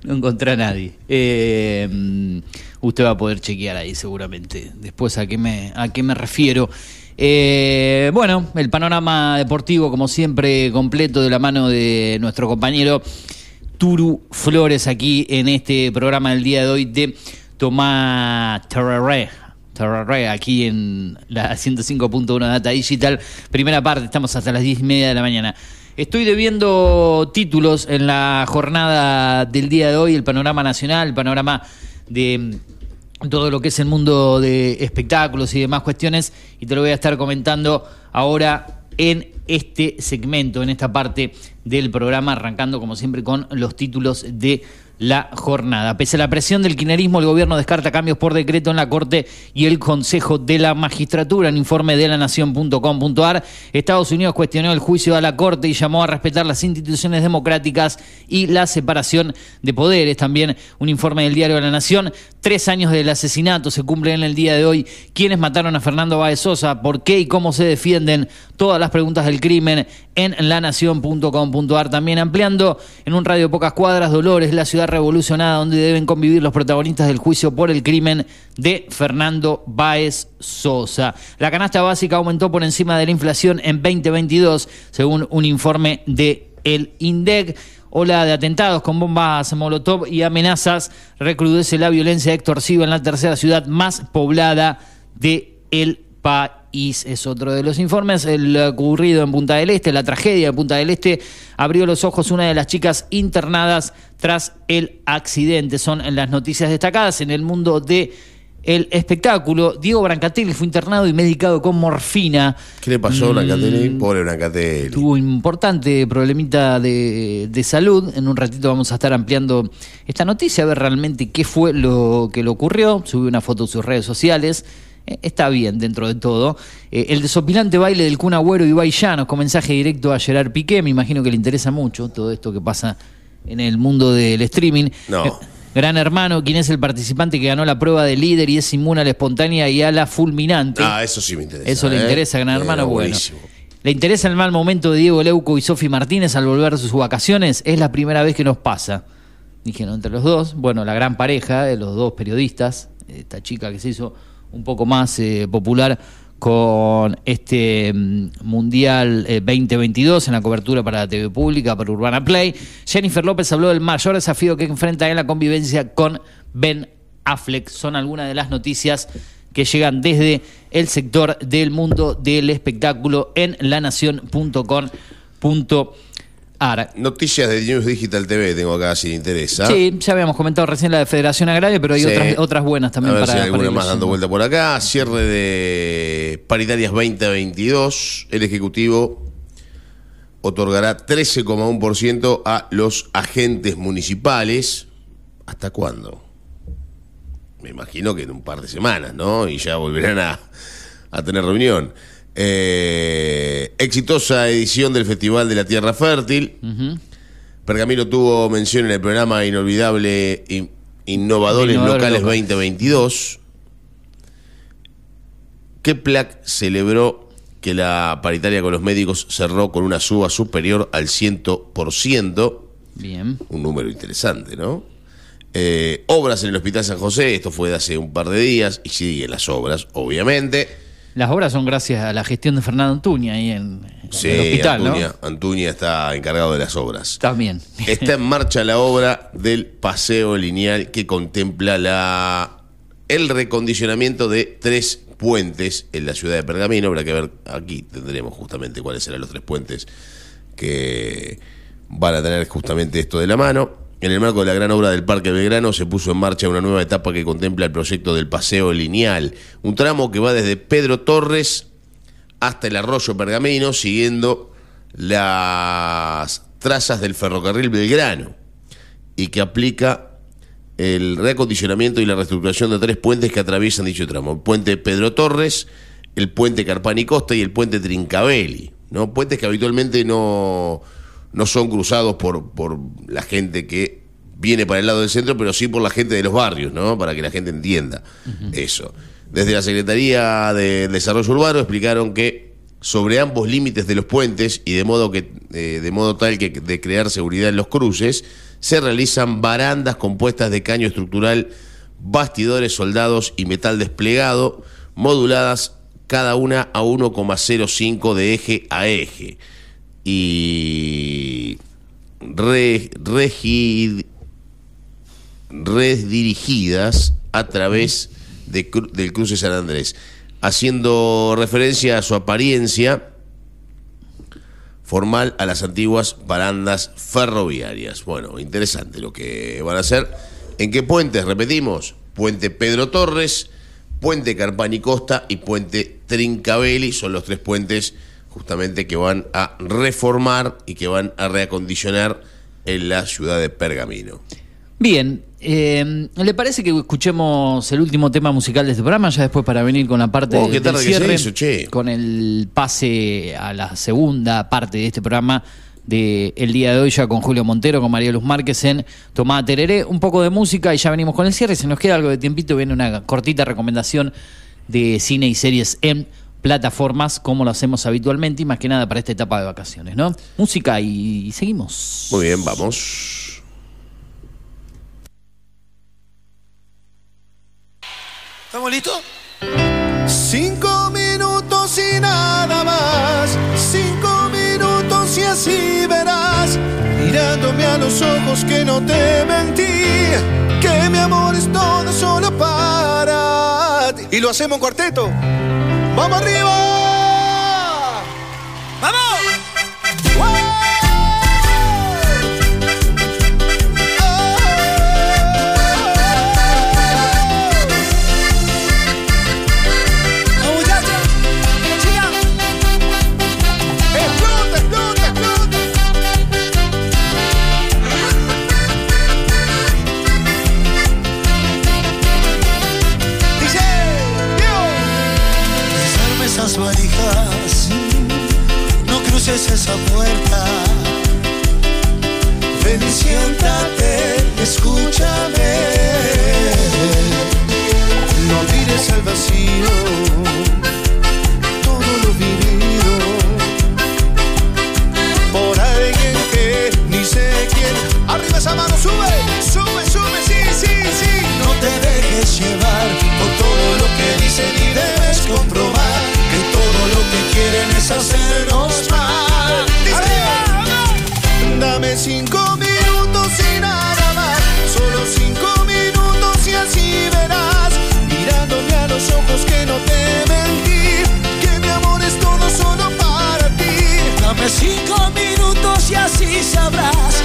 no encontré a nadie. Eh, mm, usted va a poder chequear ahí seguramente, después a qué me, a qué me refiero. Eh, bueno, el panorama deportivo, como siempre, completo de la mano de nuestro compañero Turu Flores aquí en este programa del día de hoy de Tomás Terraré. Aquí en la 105.1 Data Digital. Primera parte, estamos hasta las 10 y media de la mañana. Estoy debiendo títulos en la jornada del día de hoy, el panorama nacional, el panorama de mm, todo lo que es el mundo de espectáculos y demás cuestiones, y te lo voy a estar comentando ahora en este segmento, en esta parte del programa, arrancando como siempre con los títulos de la jornada. Pese a la presión del kirchnerismo, el gobierno descarta cambios por decreto en la Corte y el Consejo de la Magistratura. En informe de la Nación.com.ar, Estados Unidos cuestionó el juicio a la Corte y llamó a respetar las instituciones democráticas y la separación de poderes. También un informe del diario de la Nación, Tres años del asesinato se cumplen en el día de hoy. ¿Quiénes mataron a Fernando Báez Sosa? ¿Por qué y cómo se defienden? Todas las preguntas del crimen en lanación.com.ar. También ampliando en un radio pocas cuadras, Dolores, la ciudad revolucionada donde deben convivir los protagonistas del juicio por el crimen de Fernando Báez Sosa. La canasta básica aumentó por encima de la inflación en 2022, según un informe de el INDEC. Ola de atentados con bombas Molotov y amenazas recrudece la violencia extorsiva en la tercera ciudad más poblada de el país. Es otro de los informes. El ocurrido en Punta del Este, la tragedia de Punta del Este, abrió los ojos una de las chicas internadas tras el accidente. Son las noticias destacadas en el mundo de el espectáculo. Diego Brancatelli fue internado y medicado con morfina. ¿Qué le pasó a Mm, Brancatelli? Pobre Brancatelli. Tuvo un importante problemita de, de salud. En un ratito vamos a estar ampliando esta noticia, a ver realmente qué fue lo que le ocurrió. Subió una foto en sus redes sociales. Eh, Está bien dentro de todo. Eh, el desopilante baile del Kun Agüero y Ibai Llanos con mensaje directo a Gerard Piqué. Me imagino que le interesa mucho todo esto que pasa en el mundo del streaming. No. Eh, Gran Hermano, quien es el participante que ganó la prueba de líder y es inmune a la espontánea y a la fulminante. Ah, eso sí me interesa. Eso le ¿eh? interesa a Gran Eh, Hermano, bueno. ¿Le interesa el mal momento de Diego Leuco y Sofi Martínez al volver de sus vacaciones? Es la primera vez que nos pasa. Dijeron entre los dos. Bueno, la gran pareja, de los dos periodistas, esta chica que se hizo un poco más eh, popular con este mm, Mundial eh, 2022 en la cobertura para la TV Pública, para Urbana Play. Jennifer López habló del mayor desafío que enfrenta en la convivencia con Ben Affleck. Son algunas de las noticias que llegan desde el sector del mundo del espectáculo en lanación.com.ar. Noticias de News Digital TV tengo acá si le interesa. Sí, ya habíamos comentado recién la de Federación Agraria, pero hay Sí. otras, otras buenas también a ver para, si hay para alguna ir más dando vuelta por acá. Cierre de paritarias 2022. El Ejecutivo otorgará 13,1% a los agentes municipales. ¿Hasta cuándo? Me imagino que en un par de semanas, ¿no? Y ya volverán a, a tener reunión. Eh, exitosa edición del Festival de la Tierra Fértil. Ujú. Pergamino tuvo mención en el programa Inolvidable In- Innovadores Locales Locales. 2022. Keplak celebró que la paritaria con los médicos cerró con una suba superior al 100%, Bien. un número interesante, ¿no? Eh, obras en el Hospital San José, esto fue de hace un par de días, y siguen las obras, obviamente. Las obras son gracias a la gestión de Fernando Antuña ahí en, el hospital, Antuña, ¿no? Antuña está encargado de las obras. También. Está en marcha la obra del paseo lineal que contempla la el recondicionamiento de tres puentes en la ciudad de Pergamino. Habrá que ver, aquí tendremos justamente cuáles serán los tres puentes que van a tener justamente esto de la mano. En el marco de la gran obra del Parque Belgrano se puso en marcha una nueva etapa que contempla el proyecto del paseo lineal, un tramo que va desde Pedro Torres hasta el arroyo Pergamino, siguiendo las trazas del ferrocarril Belgrano, y que aplica el reacondicionamiento y la reestructuración de tres puentes que atraviesan dicho tramo. El puente Pedro Torres, el puente Carpani Costa y el puente Trincavelli. ¿no? Puentes que habitualmente no, no son cruzados por, por la gente que viene para el lado del centro, pero sí por la gente de los barrios, ¿no? para que la gente entienda eso. Desde la Secretaría de Desarrollo Urbano explicaron que sobre ambos límites de los puentes y de modo que eh, de modo tal que de crear seguridad en los cruces se realizan barandas compuestas de caño estructural, bastidores soldados y metal desplegado, moduladas cada una a 1,05 de eje a eje y re- regi- redirigidas a través del cruce San Andrés, haciendo referencia a su apariencia formal a las antiguas barandas ferroviarias. Bueno, interesante lo que van a hacer. ¿En qué puentes? Repetimos, puente Pedro Torres, puente Carpani Costa y puente Trincavelli, son los tres puentes justamente que van a reformar y que van a reacondicionar en la ciudad de Pergamino. Bien, eh, ¿le parece que escuchemos el último tema musical de este programa? Ya después para venir con la parte Oh, del cierre, hizo, che. con el pase a la segunda parte de este programa de el día de hoy ya con Julio Montero, con María Luz Márquez en Tomada Tereré. Un poco de música y ya venimos con el cierre. Si nos queda algo de tiempito, viene una cortita recomendación de cine y series en plataformas como lo hacemos habitualmente y más que nada para esta etapa de vacaciones, ¿no? Música y, y seguimos. Muy bien, vamos. ¿Estamos listos? Cinco minutos y nada más. Cinco minutos y así verás. Mirándome a los ojos que no te mentí. Que mi amor es todo solo para ti. Y lo hacemos en cuarteto. ¡Vamos arriba! Esa puerta. Ven y siéntate, escúchame. No mires al vacío, todo lo vivido por alguien que ni sé quién. Arriba esa mano, sube, sube, sube, sí, sí, sí. No te dejes llevar por todo lo que dicen y debes comprobar que todo lo que quieren es hacernos cinco minutos y así sabrás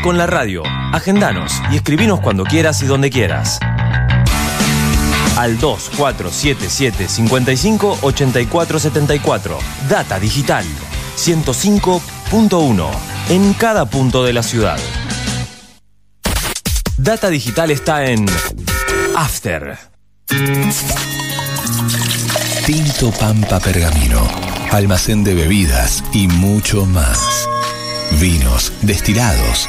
Con la radio, agendanos y escribinos cuando quieras y donde quieras. Al 2477 55 84 74. Data Digital 105.1 en cada punto de la ciudad. Data Digital está en After. Tinto Pampa Pergamino, almacén de bebidas y mucho más. Vinos, destilados,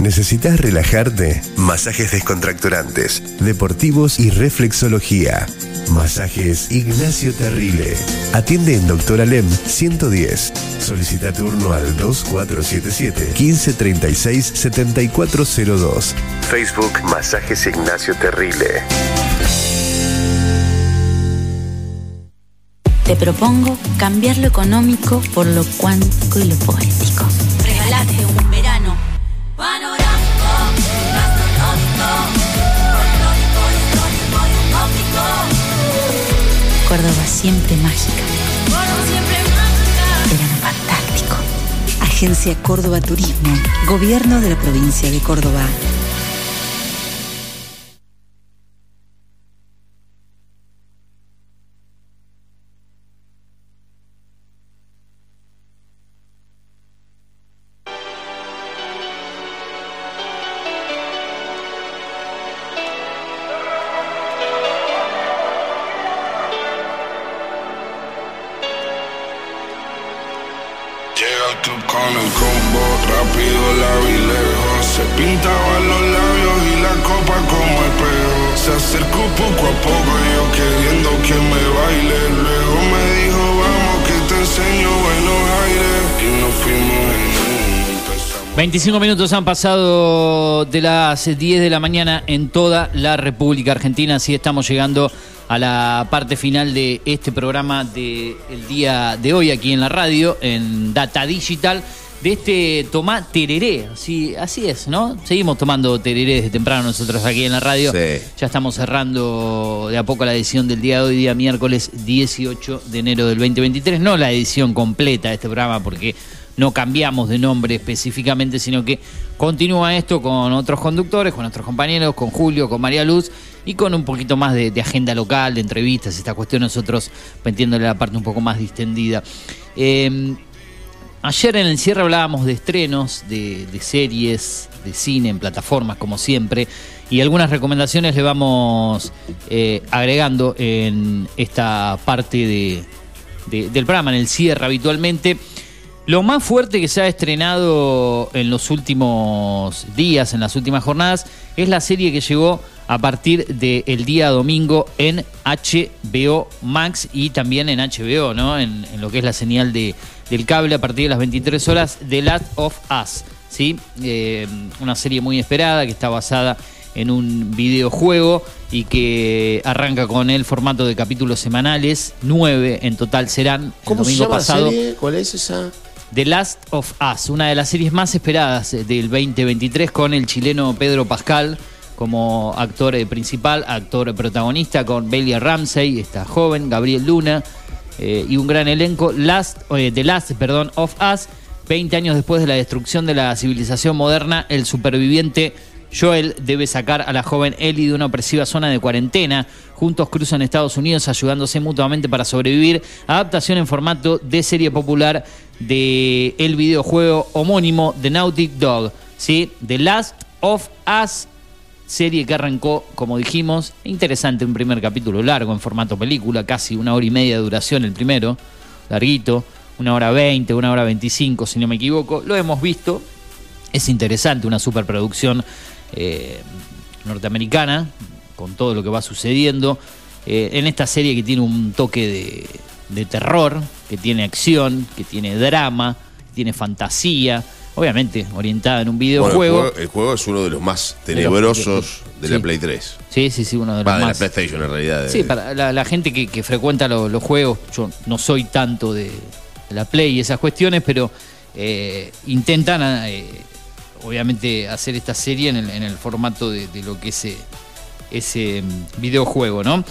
¿Necesitas relajarte? Masajes descontracturantes, deportivos y reflexología. Masajes Ignacio Terrile. Atiende en Doctor Alem 110. Solicita turno al 2477 1536 7402. Facebook Masajes Ignacio Terrile. Te propongo cambiar lo económico por lo cuántico y lo poético. Regalate Córdoba siempre mágica. Verano fantástico. Agencia Córdoba Turismo. Gobierno de la provincia de Córdoba. 25 minutos han pasado de las 10 de la mañana en toda la República Argentina, así estamos llegando a la parte final de este programa del día de hoy aquí en la radio, en Data Digital, de este Tomá Tereré, así, así es, ¿no? Seguimos tomando tereré desde temprano nosotros aquí en la radio, Sí. ya estamos cerrando de a poco la edición del día de hoy, día miércoles 18 de enero del 2023, no la edición completa de este programa porque no cambiamos de nombre específicamente, sino que continúa esto con otros conductores, con nuestros compañeros, con Julio, con María Luz y con un poquito más de, agenda local, de entrevistas, esta cuestión nosotros metiéndole la parte un poco más distendida. Eh, Ayer en el cierre hablábamos de estrenos, de, series, de cine en plataformas, como siempre, y algunas recomendaciones le vamos eh, agregando en esta parte de- del programa, en el cierre habitualmente. Lo más fuerte que se ha estrenado en los últimos días, en las últimas jornadas, es la serie que llegó a partir del día domingo en HBO Max y también en HBO, ¿no? En, en lo que es la señal de, del cable a partir de las 23 horas, The Last of Us, ¿sí? Eh, una serie muy esperada que está basada en un videojuego y que arranca con el formato de capítulos semanales, nueve en total serán. El ¿Cómo se domingo llama pasado. la serie? ¿Cuál es esa? The Last of Us, una de las series más esperadas eh, del 2023 con el chileno Pedro Pascal como actor eh, principal, actor protagonista, con Bailey Ramsey, esta joven, Gabriel Luna, eh, y un gran elenco. Last, The Last perdón, of Us, 20 años después de la destrucción de la civilización moderna, el superviviente Joel debe sacar a la joven Ellie de una opresiva zona de cuarentena. Juntos cruzan Estados Unidos ayudándose mutuamente para sobrevivir. Adaptación en formato de serie popular de el videojuego homónimo The Nautic Dog. ¿sí? The Last of Us serie que arrancó, como dijimos, interesante, un primer capítulo largo en formato película, casi una hora y media de duración el primero, larguito, una hora veinte, una hora veinticinco, si no me equivoco. Lo hemos visto, es interesante, una superproducción eh, norteamericana, con todo lo que va sucediendo. Eh, en esta serie que tiene un toque de, de terror, que tiene acción, que tiene drama, que tiene fantasía, obviamente orientada en un Bueno, el, videojuego. juego, el juego es uno de los más tenebrosos de la Sí. Play 3. Sí, sí, sí, uno de los Va, de la más. PlayStation en realidad. Sí, para la, la gente que, que frecuenta lo- los juegos, yo no soy tanto de, la Play y esas cuestiones, pero eh, intentan, eh, obviamente, hacer esta serie en el, en el formato de, de lo que es eh, ese mm, videojuego, ¿no?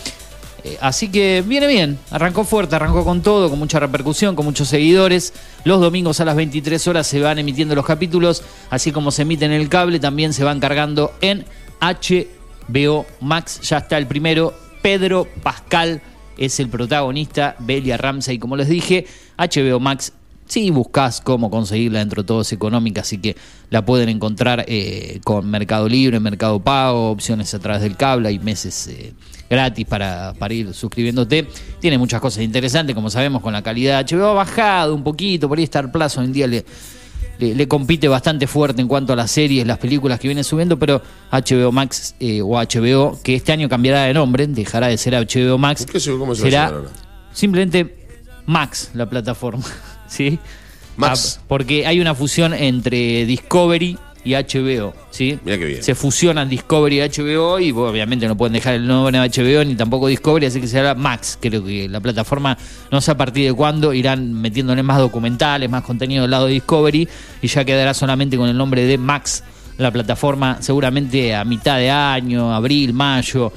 Eh, así que viene bien, arrancó fuerte, arrancó con todo, con mucha repercusión, con muchos seguidores. Los domingos a las 23 horas se van emitiendo los capítulos, así como se emiten en el cable, también se van cargando en HBO Max. Ya está el primero, Pedro Pascal es el protagonista, Belia Ramsey, como les dije. HBO Max, si buscas cómo conseguirla dentro de todo es económica, así que la pueden encontrar eh, con Mercado Libre, Mercado Pago, opciones a través del cable, hay meses eh, gratis para, para ir suscribiéndote. Tiene muchas cosas interesantes, como sabemos, con la calidad. HBO ha bajado un poquito, por ahí Star Plus hoy en día le, le, le compite bastante fuerte en cuanto a las series, las películas que viene subiendo, pero HBO Max eh, o HBO, que este año cambiará de nombre, dejará de ser HBO Max, ¿Qué se- cómo se va a será ahora? simplemente Max la plataforma, ¿sí? Max. Ah, porque hay una fusión entre Discovery y HBO, ¿sí? Mira qué bien. Se fusionan Discovery y HBO y obviamente no pueden dejar el nombre de HBO ni tampoco Discovery, así que será Max. Creo que la plataforma no sé a partir de cuándo irán metiéndole más documentales, más contenido del lado de Discovery y ya quedará solamente con el nombre de Max la plataforma seguramente a mitad de año, abril, mayo.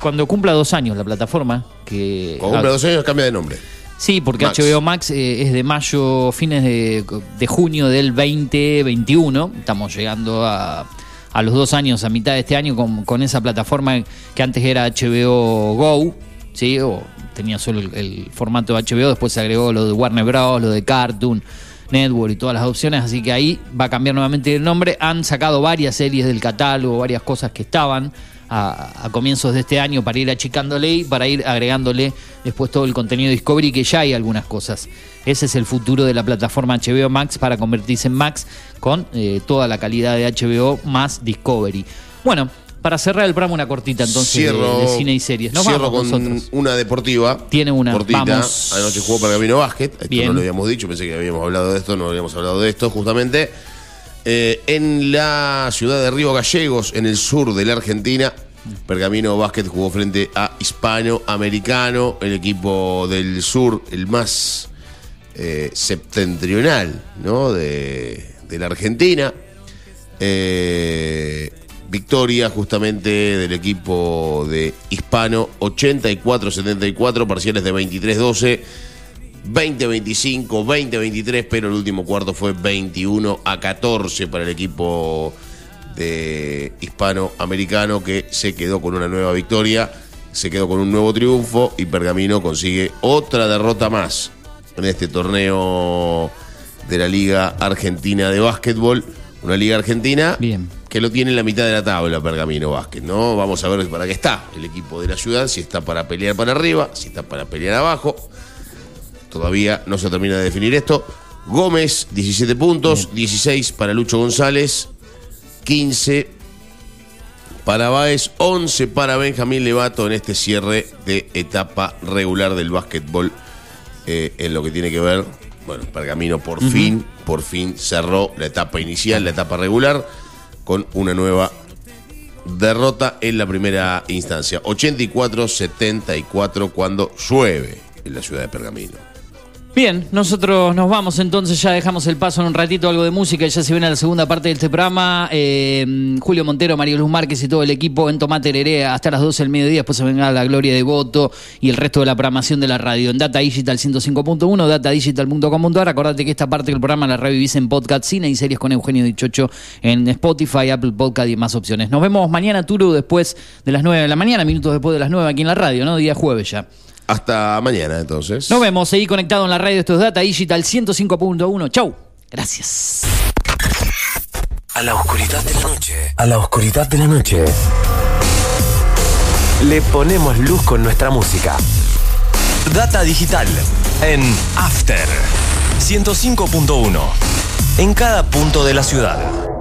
Cuando cumpla dos años la plataforma, que Cuando cumple dos años cambia de nombre. Sí, porque Max. HBO Max eh, es de mayo, fines de, de junio del 2021. Estamos llegando a, a los dos años, a mitad de este año, con, con esa plataforma que antes era HBO Go, ¿sí? O tenía solo el, el formato de HBO, después se agregó lo de Warner Bros., lo de Cartoon Network y todas las opciones, así que ahí va a cambiar nuevamente el nombre. Han sacado varias series del catálogo, varias cosas que estaban a, a comienzos de este año para ir achicándole y para ir agregándole después todo el contenido Discovery, que ya hay algunas cosas. Ese es el futuro de la plataforma HBO Max para convertirse en Max con eh, toda la calidad de HBO más Discovery. Bueno, para cerrar el programa una cortita entonces de- Cierro, de, cine y series. Nos cierro vamos con nosotros. una deportiva. Tiene una. Cortita. Vamos. Anoche jugó Pergamino Básquet. Esto Bien. no lo habíamos dicho, pensé que habíamos hablado de esto, no habíamos hablado de esto justamente. Eh, en la ciudad de Río Gallegos, en el sur de la Argentina, Pergamino Básquet jugó frente a Hispanoamericano, el equipo del sur, el más eh, septentrional de la Argentina. Eh, victoria justamente del equipo de Hispano, 84-74, parciales de 23-12. 20-25, 20-23, pero el último cuarto fue 21 a 14 para el equipo de hispanoamericano que se quedó con una nueva victoria, se quedó con un nuevo triunfo y Pergamino consigue otra derrota más en este torneo de la Liga Argentina de Básquetbol. Una Liga Argentina que lo tiene en la mitad de la tabla Pergamino Básquet, ¿no? Vamos a ver para qué está el equipo de la ciudad, si está para pelear para arriba, si está para pelear abajo. Todavía no se termina de definir esto. Gómez, 17 puntos, 16 para Lucho González, 15 para Báez, 11 para Benjamín Levato en este cierre de etapa regular del básquetbol eh, en lo que tiene que ver, bueno, Pergamino por fin, por fin cerró la etapa inicial, la etapa regular, con una nueva derrota en la primera instancia. 84-74 cuando llueve en la ciudad de Pergamino. Bien, nosotros nos vamos entonces, ya dejamos el paso en un ratito, algo de música, y ya se viene la segunda parte de este programa. Eh, Julio Montero, Mario Luz Márquez y todo el equipo en Tomate Herere hasta las 12 del mediodía, después se venga la Gloria de Voto y el resto de la programación de la radio en Data Digital 105.1, datadigital.com.ar. Acordate que esta parte del programa la revivís en podcast, cine y series con Eugenio Dichocho en Spotify, Apple Podcast y más opciones. Nos vemos mañana, Turu, después de las 9 de la mañana, minutos después de las 9 aquí en la radio, ¿no? Día jueves ya. Hasta mañana, entonces. Nos vemos, seguí conectado en la radio. Esto es Data Digital 105.1. Chau. Gracias. A la oscuridad de la noche. A la oscuridad de la noche. Le ponemos luz con nuestra música. Data digital en After 105.1. En cada punto de la ciudad.